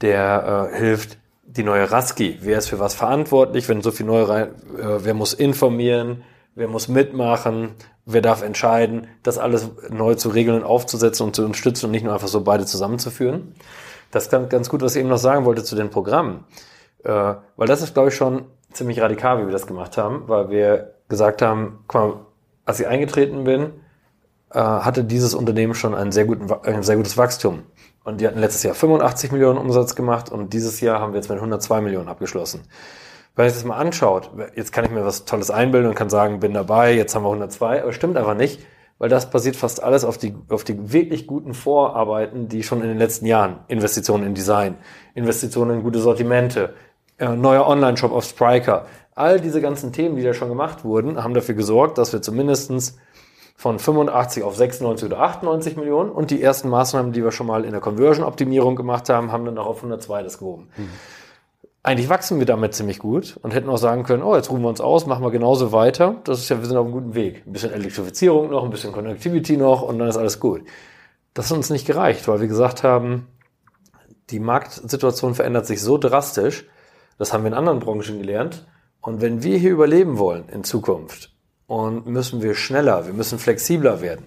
der äh, hilft, die neue Raski. Wer ist für was verantwortlich, wenn so viel neu rein, äh, wer muss informieren, wer muss mitmachen, wer darf entscheiden, das alles neu zu regeln und aufzusetzen und zu unterstützen und nicht nur einfach so beide zusammenzuführen. Das ganz, ganz gut, was ich eben noch sagen wollte zu den Programmen. Äh, weil das ist, glaube ich, schon ziemlich radikal, wie wir das gemacht haben, weil wir gesagt haben, guck mal, als ich eingetreten bin, äh, hatte dieses Unternehmen schon ein sehr, guten, ein sehr gutes Wachstum. Und die hatten letztes Jahr 85 Millionen Umsatz gemacht und dieses Jahr haben wir jetzt mit 102 Millionen abgeschlossen. Wenn ich das mal anschaut, jetzt kann ich mir was Tolles einbilden und kann sagen, bin dabei, jetzt haben wir 102, aber stimmt einfach nicht, weil das basiert fast alles auf die, auf die wirklich guten Vorarbeiten, die schon in den letzten Jahren, Investitionen in Design, Investitionen in gute Sortimente, äh, neuer Online-Shop auf Spriker, all diese ganzen Themen, die da schon gemacht wurden, haben dafür gesorgt, dass wir zumindestens von 85 auf 96 oder 98 Millionen und die ersten Maßnahmen, die wir schon mal in der Conversion-Optimierung gemacht haben, haben dann auch auf 102 das gehoben. Mhm. Eigentlich wachsen wir damit ziemlich gut und hätten auch sagen können, oh, jetzt rufen wir uns aus, machen wir genauso weiter. Das ist ja, wir sind auf einem guten Weg. Ein bisschen Elektrifizierung noch, ein bisschen Connectivity noch und dann ist alles gut. Das hat uns nicht gereicht, weil wir gesagt haben, die Marktsituation verändert sich so drastisch, das haben wir in anderen Branchen gelernt. Und wenn wir hier überleben wollen in Zukunft, und müssen wir schneller, wir müssen flexibler werden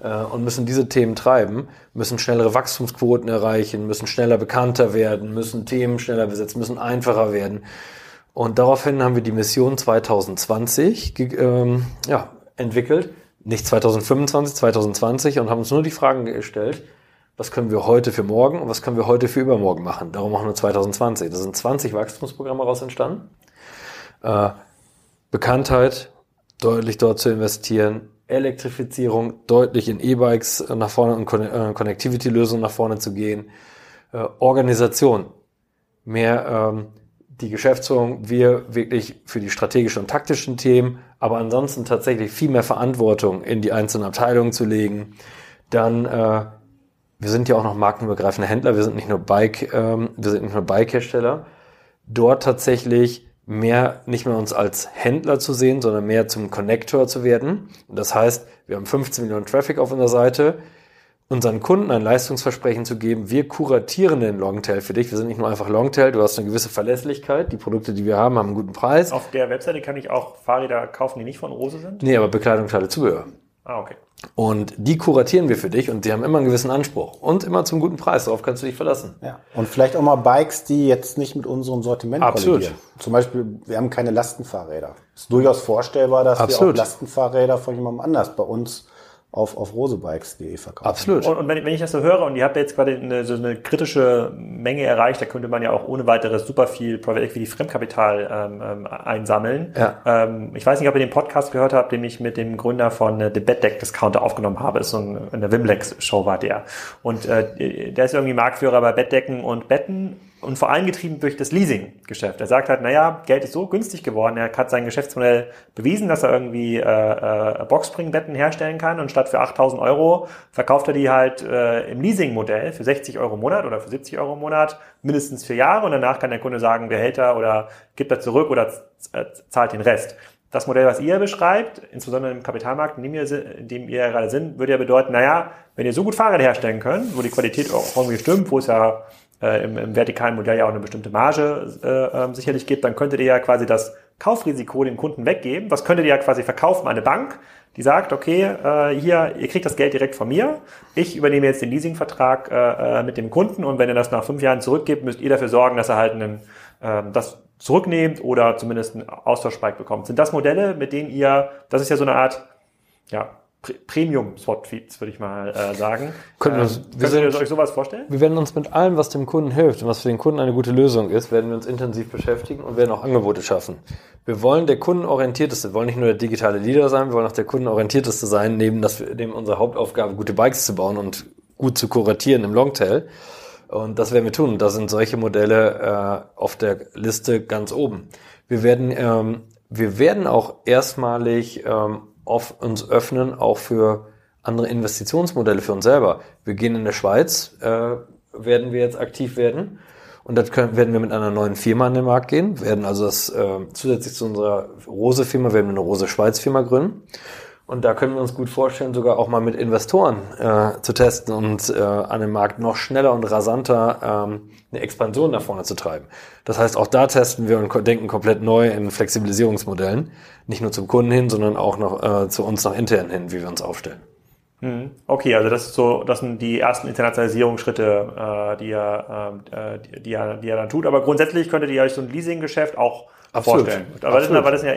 äh, und müssen diese Themen treiben, müssen schnellere Wachstumsquoten erreichen, müssen schneller bekannter werden, müssen Themen schneller besetzen, müssen einfacher werden. Und daraufhin haben wir die Mission 2020 ähm, ja, entwickelt, nicht 2025, 2020 und haben uns nur die Fragen gestellt, was können wir heute für morgen und was können wir heute für übermorgen machen. Darum machen wir 2020. Da sind 20 Wachstumsprogramme daraus entstanden. Äh, Bekanntheit, deutlich dort zu investieren, Elektrifizierung deutlich in E-Bikes nach vorne und äh, Connectivity-Lösungen nach vorne zu gehen, äh, Organisation, mehr ähm, die Geschäftsführung, wir wirklich für die strategischen und taktischen Themen, aber ansonsten tatsächlich viel mehr Verantwortung in die einzelnen Abteilungen zu legen. Dann, äh, wir sind ja auch noch markenübergreifende Händler, wir sind nicht nur Bike, ähm, wir sind nicht nur Bike-Hersteller. Dort tatsächlich mehr nicht mehr uns als Händler zu sehen, sondern mehr zum Connector zu werden. Und das heißt, wir haben 15 Millionen Traffic auf unserer Seite, unseren Kunden ein Leistungsversprechen zu geben, wir kuratieren den Longtail für dich. Wir sind nicht nur einfach Longtail, du hast eine gewisse Verlässlichkeit. Die Produkte, die wir haben, haben einen guten Preis. Auf der Webseite kann ich auch Fahrräder kaufen, die nicht von Rose sind? Nee, aber Bekleidung, Teile, Zubehör. Ah, okay. Und die kuratieren wir für dich und die haben immer einen gewissen Anspruch und immer zum guten Preis. Darauf kannst du dich verlassen. Ja. Und vielleicht auch mal Bikes, die jetzt nicht mit unserem Sortiment Absolut. kollidieren. Zum Beispiel, wir haben keine Lastenfahrräder. Es ist durchaus vorstellbar, dass Absolut. wir auch Lastenfahrräder von jemandem anders bei uns auf, auf rosebikes.de verkaufen. Absolut. Und, und wenn, wenn, ich das so höre und ihr habt jetzt gerade eine, so eine kritische Menge erreicht, da könnte man ja auch ohne weiteres super viel Private Equity Fremdkapital ähm, ähm, einsammeln. Ja. Ähm, ich weiß nicht, ob ihr den Podcast gehört habt, den ich mit dem Gründer von äh, The Bed Deck Discounter aufgenommen habe. ist so ein, in der Wimlex Show war der. Und äh, der ist irgendwie Marktführer bei Bettdecken und Betten und vor allem getrieben durch das Leasing-Geschäft. Er sagt halt, naja, Geld ist so günstig geworden, er hat sein Geschäftsmodell bewiesen, dass er irgendwie äh, äh, Boxspringbetten herstellen kann und statt für 8000 Euro verkauft er die halt äh, im Leasing-Modell für 60 Euro im Monat oder für 70 Euro im Monat, mindestens vier Jahre und danach kann der Kunde sagen, behält er oder gibt er zurück oder zahlt den Rest. Das Modell, was ihr beschreibt, insbesondere im Kapitalmarkt, in dem ihr, in dem ihr gerade sind, würde ja bedeuten, naja, wenn ihr so gut Fahrräder herstellen könnt, wo die Qualität auch irgendwie stimmt, wo es ja äh, im, im vertikalen Modell ja auch eine bestimmte Marge äh, äh, sicherlich gibt, dann könntet ihr ja quasi das Kaufrisiko dem Kunden weggeben. Was könntet ihr ja quasi verkaufen an eine Bank, die sagt, okay, äh, hier, ihr kriegt das Geld direkt von mir, ich übernehme jetzt den Leasingvertrag äh, äh mit dem Kunden und wenn ihr das nach fünf Jahren zurückgibt, müsst ihr dafür sorgen, dass er halt einen, äh, das zurücknehmt oder zumindest einen Austauschspike bekommt. Sind das Modelle, mit denen ihr, das ist ja so eine Art, ja, Premium-Swap-Feeds, würde ich mal äh, sagen. Können ähm, wir, könnt ihr euch sowas vorstellen? Wir werden uns mit allem, was dem Kunden hilft und was für den Kunden eine gute Lösung ist, werden wir uns intensiv beschäftigen und werden auch Angebote schaffen. Wir wollen der kundenorientierteste, wir wollen nicht nur der digitale Leader sein, wir wollen auch der kundenorientierteste sein, neben, dass wir, neben unserer Hauptaufgabe, gute Bikes zu bauen und gut zu kuratieren im Longtail. Und das werden wir tun. Und da sind solche Modelle äh, auf der Liste ganz oben. Wir werden, ähm, wir werden auch erstmalig ähm, uns öffnen, auch für andere Investitionsmodelle für uns selber. Wir gehen in der Schweiz, äh, werden wir jetzt aktiv werden. Und das können, werden wir mit einer neuen Firma an den Markt gehen, werden also das äh, zusätzlich zu unserer Rose-Firma, werden wir eine Rose-Schweiz-Firma gründen. Und da können wir uns gut vorstellen, sogar auch mal mit Investoren äh, zu testen und äh, an dem Markt noch schneller und rasanter ähm, eine Expansion nach vorne zu treiben. Das heißt, auch da testen wir und denken komplett neu in Flexibilisierungsmodellen. Nicht nur zum Kunden hin, sondern auch noch äh, zu uns nach intern hin, wie wir uns aufstellen. Mhm. Okay, also das ist so, das sind die ersten Internationalisierungsschritte, äh, die ihr, äh, die, die, ihr, die ihr dann tut. Aber grundsätzlich könntet ihr euch so ein Leasinggeschäft auch Absolut. vorstellen. Aber das, sind, aber das sind ja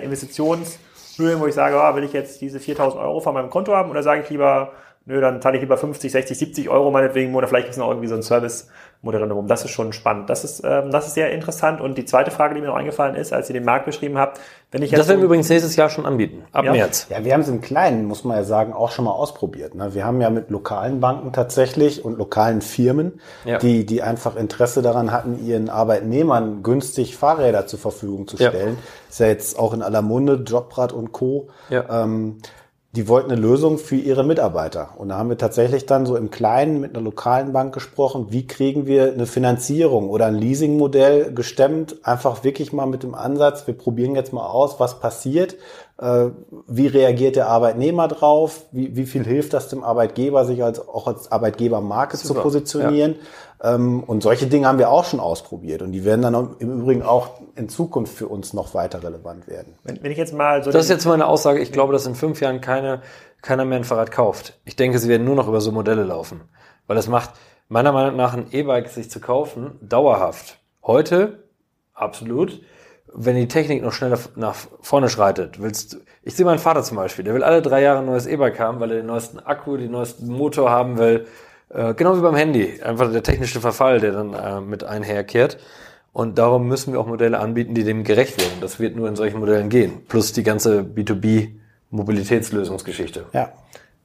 Investitionshöhen, wo ich sage, oh, will ich jetzt diese 4000 Euro von meinem Konto haben oder sage ich lieber, nö, dann zahle ich lieber 50, 60, 70 Euro meinetwegen oder vielleicht ist noch irgendwie so ein Service Modell rum. Das ist schon spannend. Das ist, ähm, das ist sehr interessant. Und die zweite Frage, die mir noch eingefallen ist, als ihr den Markt beschrieben habt, wenn ich jetzt. Das werden wir übrigens nächstes Jahr schon anbieten, ab ja. März. Ja, wir haben es im Kleinen, muss man ja sagen, auch schon mal ausprobiert. Ne? Wir haben ja mit lokalen Banken tatsächlich und lokalen Firmen, ja. die, die einfach Interesse daran hatten, ihren Arbeitnehmern günstig Fahrräder zur Verfügung zu stellen. Ja. Ist ja jetzt auch in aller Munde, Jobrad und Co. Ja. Ähm, die wollten eine Lösung für ihre Mitarbeiter. Und da haben wir tatsächlich dann so im Kleinen mit einer lokalen Bank gesprochen, wie kriegen wir eine Finanzierung oder ein Leasingmodell gestemmt, einfach wirklich mal mit dem Ansatz, wir probieren jetzt mal aus, was passiert, äh, wie reagiert der Arbeitnehmer drauf, wie, wie viel hilft das dem Arbeitgeber, sich als, auch als Arbeitgebermarke Super. zu positionieren. Ja. Ähm, und solche Dinge haben wir auch schon ausprobiert und die werden dann im Übrigen auch in Zukunft für uns noch weiter relevant werden. Wenn, wenn ich jetzt mal so Das ist jetzt meine Aussage, ich glaube, dass in fünf Jahren keine, keiner mehr ein Fahrrad kauft. Ich denke, sie werden nur noch über so Modelle laufen. Weil es macht meiner Meinung nach ein E-Bike sich zu kaufen dauerhaft. Heute absolut wenn die Technik noch schneller nach vorne schreitet, willst du, ich sehe meinen Vater zum Beispiel, der will alle drei Jahre ein neues E-Bike haben, weil er den neuesten Akku, den neuesten Motor haben will, äh, genau wie beim Handy, einfach der technische Verfall, der dann äh, mit einherkehrt. Und darum müssen wir auch Modelle anbieten, die dem gerecht werden. Das wird nur in solchen Modellen gehen. Plus die ganze B2B-Mobilitätslösungsgeschichte. Ja.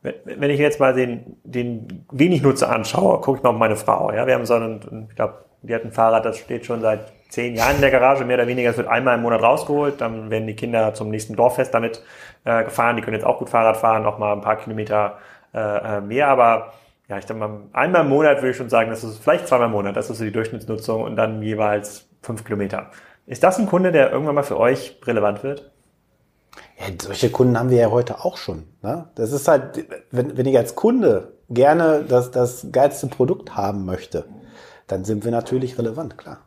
Wenn ich jetzt mal den, den wenig Nutzer anschaue, gucke ich mal auf meine Frau. Ja, wir haben so einen, ich glaube, die hat ein Fahrrad, das steht schon seit zehn Jahren in der Garage, mehr oder weniger. Es wird einmal im Monat rausgeholt, dann werden die Kinder zum nächsten Dorffest damit äh, gefahren. Die können jetzt auch gut Fahrrad fahren, noch mal ein paar Kilometer äh, äh, mehr, aber ja, ich denke mal, einmal im Monat würde ich schon sagen, das ist vielleicht zweimal im Monat, das ist so die Durchschnittsnutzung und dann jeweils fünf Kilometer. Ist das ein Kunde, der irgendwann mal für euch relevant wird? Ja, solche Kunden haben wir ja heute auch schon. Ne? Das ist halt, wenn, wenn ich als Kunde gerne das, das geilste Produkt haben möchte, dann sind wir natürlich relevant, klar.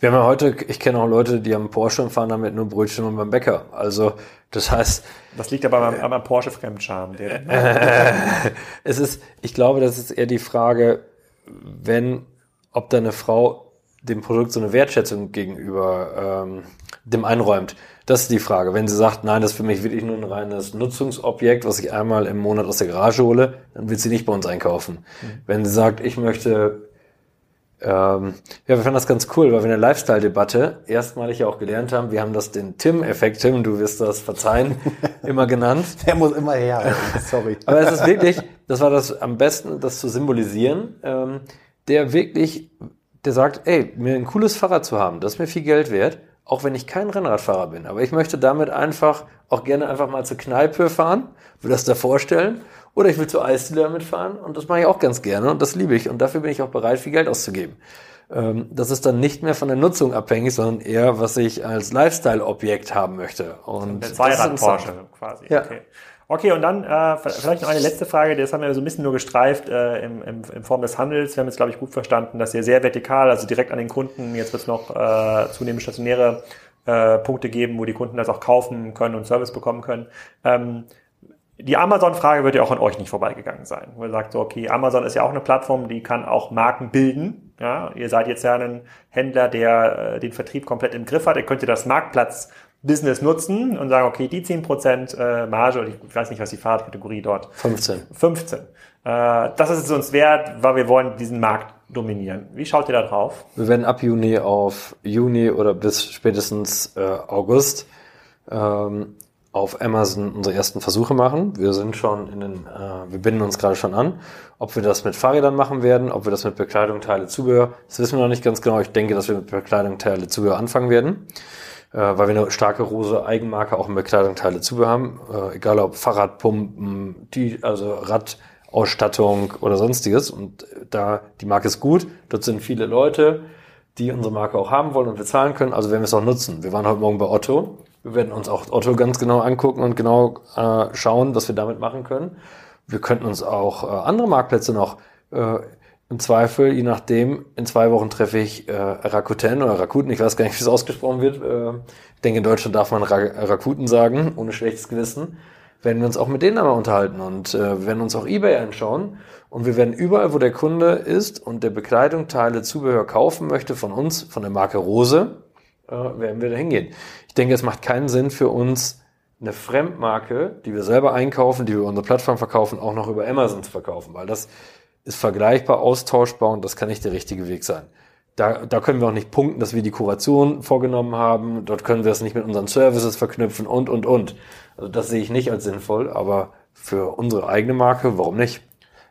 Wir haben ja heute, ich kenne auch Leute, die am Porsche und fahren damit nur Brötchen und beim Bäcker. Also das heißt. Das liegt aber am, am Porsche Fremdscham. Äh, es ist, ich glaube, das ist eher die Frage, wenn, ob deine Frau dem Produkt so eine Wertschätzung gegenüber ähm, dem einräumt. Das ist die Frage. Wenn sie sagt, nein, das ist für mich wirklich nur ein reines Nutzungsobjekt, was ich einmal im Monat aus der Garage hole, dann will sie nicht bei uns einkaufen. Mhm. Wenn sie sagt, ich möchte ähm, ja, wir fanden das ganz cool, weil wir eine Lifestyle-Debatte erstmalig ja auch gelernt haben. Wir haben das den Tim-Effekt, Tim, du wirst das verzeihen, immer genannt. Der muss immer her, sorry. Aber es ist wirklich, das war das am besten, das zu symbolisieren, ähm, der wirklich, der sagt, ey, mir ein cooles Fahrrad zu haben, das ist mir viel Geld wert, auch wenn ich kein Rennradfahrer bin. Aber ich möchte damit einfach auch gerne einfach mal zur Kneipe fahren, will das da vorstellen oder ich will zur Eisdiele damit fahren und das mache ich auch ganz gerne und das liebe ich und dafür bin ich auch bereit, viel Geld auszugeben. Ähm, das ist dann nicht mehr von der Nutzung abhängig, sondern eher, was ich als Lifestyle-Objekt haben möchte. Und der Zweirad-Porsche quasi. Ja. Okay. Okay, und dann äh, vielleicht noch eine letzte Frage, das haben wir so ein bisschen nur gestreift äh, im, im, in Form des Handels. Wir haben jetzt, glaube ich, gut verstanden, dass ihr sehr vertikal, also direkt an den Kunden, jetzt wird es noch äh, zunehmend stationäre äh, Punkte geben, wo die Kunden das auch kaufen können und Service bekommen können. Ähm, die Amazon-Frage wird ja auch an euch nicht vorbeigegangen sein. Wo ihr sagt so, okay, Amazon ist ja auch eine Plattform, die kann auch Marken bilden. Ja, ihr seid jetzt ja ein Händler, der äh, den Vertrieb komplett im Griff hat. Ihr könnt das Marktplatz-Business nutzen und sagen, okay, die 10% äh, Marge, oder ich weiß nicht, was die Fahrradkategorie dort. 15. 15. Äh, das ist es uns wert, weil wir wollen diesen Markt dominieren. Wie schaut ihr da drauf? Wir werden ab Juni auf Juni oder bis spätestens äh, August ähm, auf Amazon unsere ersten Versuche machen. Wir sind schon in den, äh, wir binden uns gerade schon an. Ob wir das mit Fahrrädern machen werden, ob wir das mit Bekleidung, Teile, Zubehör, das wissen wir noch nicht ganz genau. Ich denke, dass wir mit Bekleidung, Teile, Zubehör anfangen werden, weil wir eine starke Rose Eigenmarke auch in Bekleidung, Teile, Zubehör haben. Äh, egal ob Fahrradpumpen, die, also Radausstattung oder sonstiges. Und da die Marke ist gut, dort sind viele Leute, die unsere Marke auch haben wollen und bezahlen können. Also werden wir es auch nutzen. Wir waren heute Morgen bei Otto wir werden uns auch Otto ganz genau angucken und genau äh, schauen, was wir damit machen können. Wir könnten uns auch äh, andere Marktplätze noch äh, im Zweifel, je nachdem, in zwei Wochen treffe ich äh, Rakuten oder Rakuten, ich weiß gar nicht, wie es ausgesprochen wird. Äh, ich denke, in Deutschland darf man Ra Rakuten sagen, ohne schlechtes Gewissen. werden wir uns auch mit denen einmal unterhalten und äh, werden uns auch eBay anschauen. Und wir werden überall, wo der Kunde ist und der Bekleidung, Teile, Zubehör kaufen möchte von uns, von der Marke Rose, äh, werden wir da hingehen. Ich denke, es macht keinen Sinn für uns, eine Fremdmarke, die wir selber einkaufen, die wir über unsere Plattform verkaufen, auch noch über Amazon zu verkaufen, weil das ist vergleichbar, austauschbar und das kann nicht der richtige Weg sein. Da, da können wir auch nicht punkten, dass wir die Kuration vorgenommen haben. Dort können wir es nicht mit unseren Services verknüpfen und, und, und. Also das sehe ich nicht als sinnvoll, aber für unsere eigene Marke, warum nicht?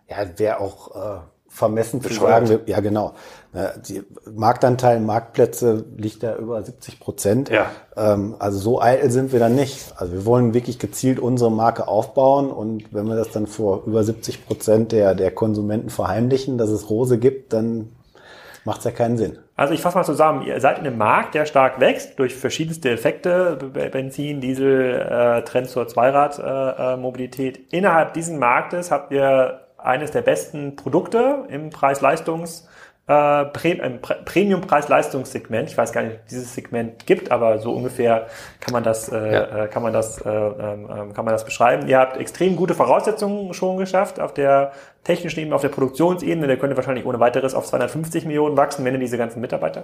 Ja, wäre auch äh, vermessen zu sagen, wir, ja genau, die Marktanteil, Marktplätze liegt da über 70 Prozent. Ja. Ähm, also so eitel sind wir dann nicht. Also wir wollen wirklich gezielt unsere Marke aufbauen und wenn wir das dann vor über 70 Prozent der, der Konsumenten verheimlichen, dass es Rose gibt, dann macht es ja keinen Sinn. Also ich fasse mal zusammen, ihr seid in einem Markt, der stark wächst durch verschiedenste Effekte, Benzin, Diesel, äh, Trend zur Zweiradmobilität. Äh, äh, Innerhalb dieses Marktes habt ihr eines der besten Produkte im Preis-Leistungs- äh, Premium-Preis-Leistungssegment. Ich weiß gar nicht, ob dieses Segment gibt, aber so ungefähr kann man das, äh, ja. Äh, kann man das, äh, ähm, ähm, kann man das beschreiben. Ihr habt extrem gute Voraussetzungen schon geschafft auf der technischen Ebene, auf der Produktionsebene. Der könnte wahrscheinlich ohne weiteres auf 250 Millionen wachsen, wenn ihr diese ganzen Mitarbeiter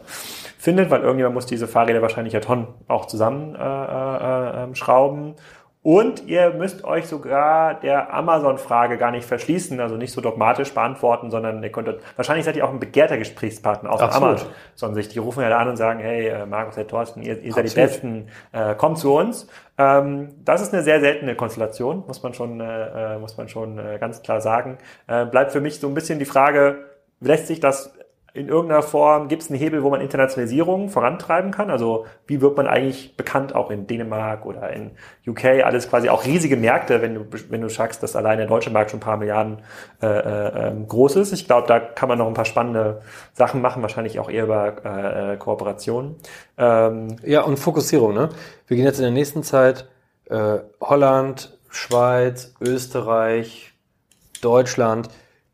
findet, weil irgendjemand muss diese Fahrräder wahrscheinlich ja Tonnen auch zusammenschrauben. Äh, äh, schrauben. Und ihr müsst euch sogar der Amazon-Frage gar nicht verschließen, also nicht so dogmatisch beantworten, sondern ihr könntet, wahrscheinlich seid ihr auch ein begehrter Gesprächspartner aus Amazon. Sich, die rufen ja da an und sagen, hey, äh, Markus, Herr Thorsten, ihr, ihr seid die Besten, äh, kommt zu uns. Ähm, das ist eine sehr seltene Konstellation, muss man schon, äh, äh muss man schon äh, ganz klar sagen. Äh, bleibt für mich so ein bisschen die Frage, lässt sich das in irgendeiner Form gibt es einen Hebel, wo man Internationalisierung vorantreiben kann? Also wie wird man eigentlich bekannt auch in Dänemark oder in UK? Alles quasi auch riesige Märkte, wenn du, wenn du sagst, dass allein der deutsche Markt schon ein paar Milliarden äh, äh, ähm, groß ist. Ich glaube, da kann man noch ein paar spannende Sachen machen, wahrscheinlich auch eher über äh, äh, Kooperationen. Ähm, ja, und Fokussierung. Ne? Wir gehen jetzt in der nächsten Zeit äh, Holland, Schweiz, Österreich, Deutschland.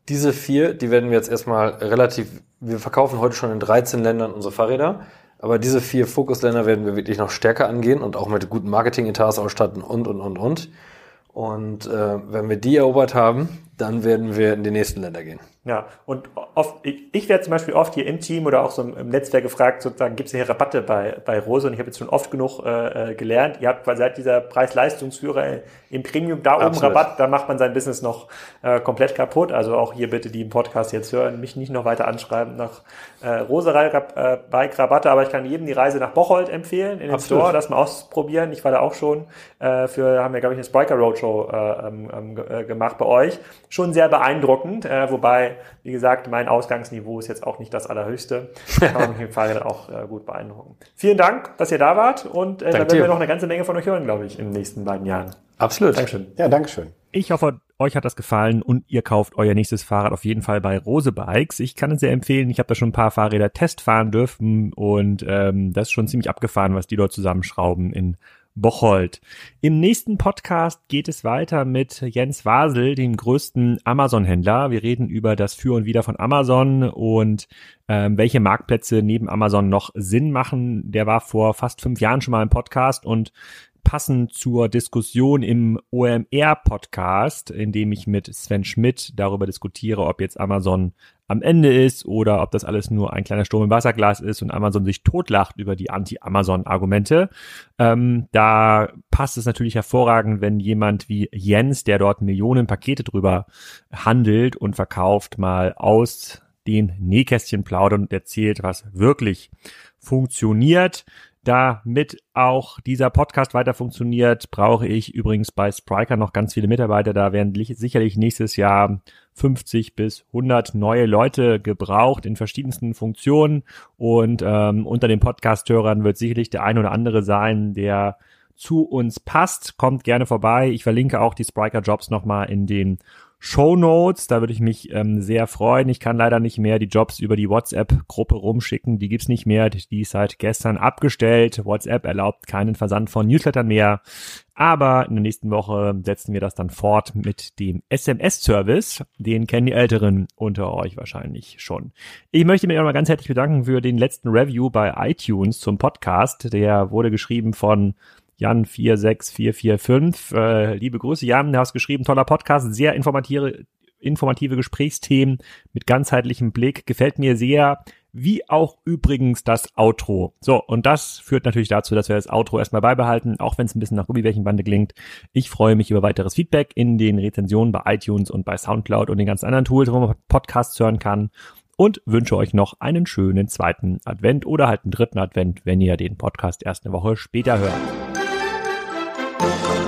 Diese vier, die werden wir jetzt erstmal relativ wir verkaufen heute schon in 13 Ländern unsere Fahrräder. Aber diese vier Fokusländer werden wir wirklich noch stärker angehen und auch mit guten Marketing-Etats ausstatten und, und, und, und. Und äh, wenn wir die erobert haben, dann werden wir in die nächsten Länder gehen. Ja, und oft, ich, ich werde zum Beispiel oft hier im Team oder auch so im Netzwerk gefragt, sozusagen, gibt es hier Rabatte bei, bei Rose? Und ich habe jetzt schon oft genug äh, äh gelernt. Ihr habt weil seit dieser Preis-Leistungsführer im Premium da oben Absolut. Rabatt, da macht man sein Business noch äh, komplett kaputt. Also auch hier bitte, die im Podcast jetzt hören, mich nicht noch weiter anschreiben nach äh, Rose äh, Bike Rabatte, aber ich kann jedem die Reise nach Bocholt empfehlen, in den Absolut. Store, das mal ausprobieren. Ich war da auch schon äh, für, haben wir, glaube ich, eine Spiker Roadshow äh, ähm, ähm äh, gemacht bei euch. Schon sehr beeindruckend, äh, wobei wie gesagt, mein Ausgangsniveau ist jetzt auch nicht das allerhöchste. Kann man mich im Fahrrad auch äh, gut beeindrucken. Vielen Dank, dass ihr da wart und äh, da werden wir noch eine ganze Menge von euch hören, glaube ich, in den nächsten beiden Jahren. Absolut. Dankeschön. Ja, Dankeschön. Ich hoffe, euch hat das gefallen und ihr kauft euer nächstes Fahrrad auf jeden Fall bei Rose Bikes. Ich kann es sehr empfehlen. Ich habe da schon ein paar Fahrräder testfahren dürfen und ähm, das ist schon ziemlich abgefahren, was die dort zusammenschrauben in Bocholt. Im nächsten Podcast geht es weiter mit Jens Wasel, dem größten Amazon-Händler. Wir reden über das Für und Wider von Amazon und ähm, welche Marktplätze neben Amazon noch Sinn machen. Der war vor fast fünf Jahren schon mal im Podcast und passend zur Diskussion im OMR-Podcast, in dem ich mit Sven Schmidt darüber diskutiere, ob jetzt Amazon am Ende ist oder ob das alles nur ein kleiner Sturm im Wasserglas ist und Amazon sich totlacht über die Anti-Amazon-Argumente. Ähm, da passt es natürlich hervorragend, wenn jemand wie Jens, der dort Millionen Pakete drüber handelt und verkauft, mal aus den Nähkästchen plaudert und erzählt, was wirklich funktioniert. Damit auch dieser Podcast weiter funktioniert, brauche ich übrigens bei Spriker noch ganz viele Mitarbeiter. Da werden sicherlich nächstes Jahr 50 bis 100 neue Leute gebraucht in verschiedensten Funktionen. Und ähm, unter den Podcast-Hörern wird sicherlich der ein oder andere sein, der zu uns passt. Kommt gerne vorbei. Ich verlinke auch die Spriker Jobs nochmal in den Show Notes. Da würde ich mich ähm, sehr freuen. Ich kann leider nicht mehr die Jobs über die WhatsApp-Gruppe rumschicken. Die gibt's nicht mehr. Die ist seit gestern abgestellt. WhatsApp erlaubt keinen Versand von Newslettern mehr. Aber in der nächsten Woche setzen wir das dann fort mit dem SMS-Service. Den kennen die Älteren unter euch wahrscheinlich schon. Ich möchte mich auch mal ganz herzlich bedanken für den letzten Review bei iTunes zum Podcast. Der wurde geschrieben von Jan46445. Äh, liebe Grüße, Jan, du hast geschrieben, toller Podcast, sehr informative, informative Gesprächsthemen mit ganzheitlichem Blick. Gefällt mir sehr wie auch übrigens das Outro. So, und das führt natürlich dazu, dass wir das Outro erstmal beibehalten, auch wenn es ein bisschen nach Gummibärchenbande klingt. Ich freue mich über weiteres Feedback in den Rezensionen bei iTunes und bei Soundcloud und den ganzen anderen Tools, wo man Podcasts hören kann und wünsche euch noch einen schönen zweiten Advent oder halt einen dritten Advent, wenn ihr den Podcast erst eine Woche später hört. Thank you.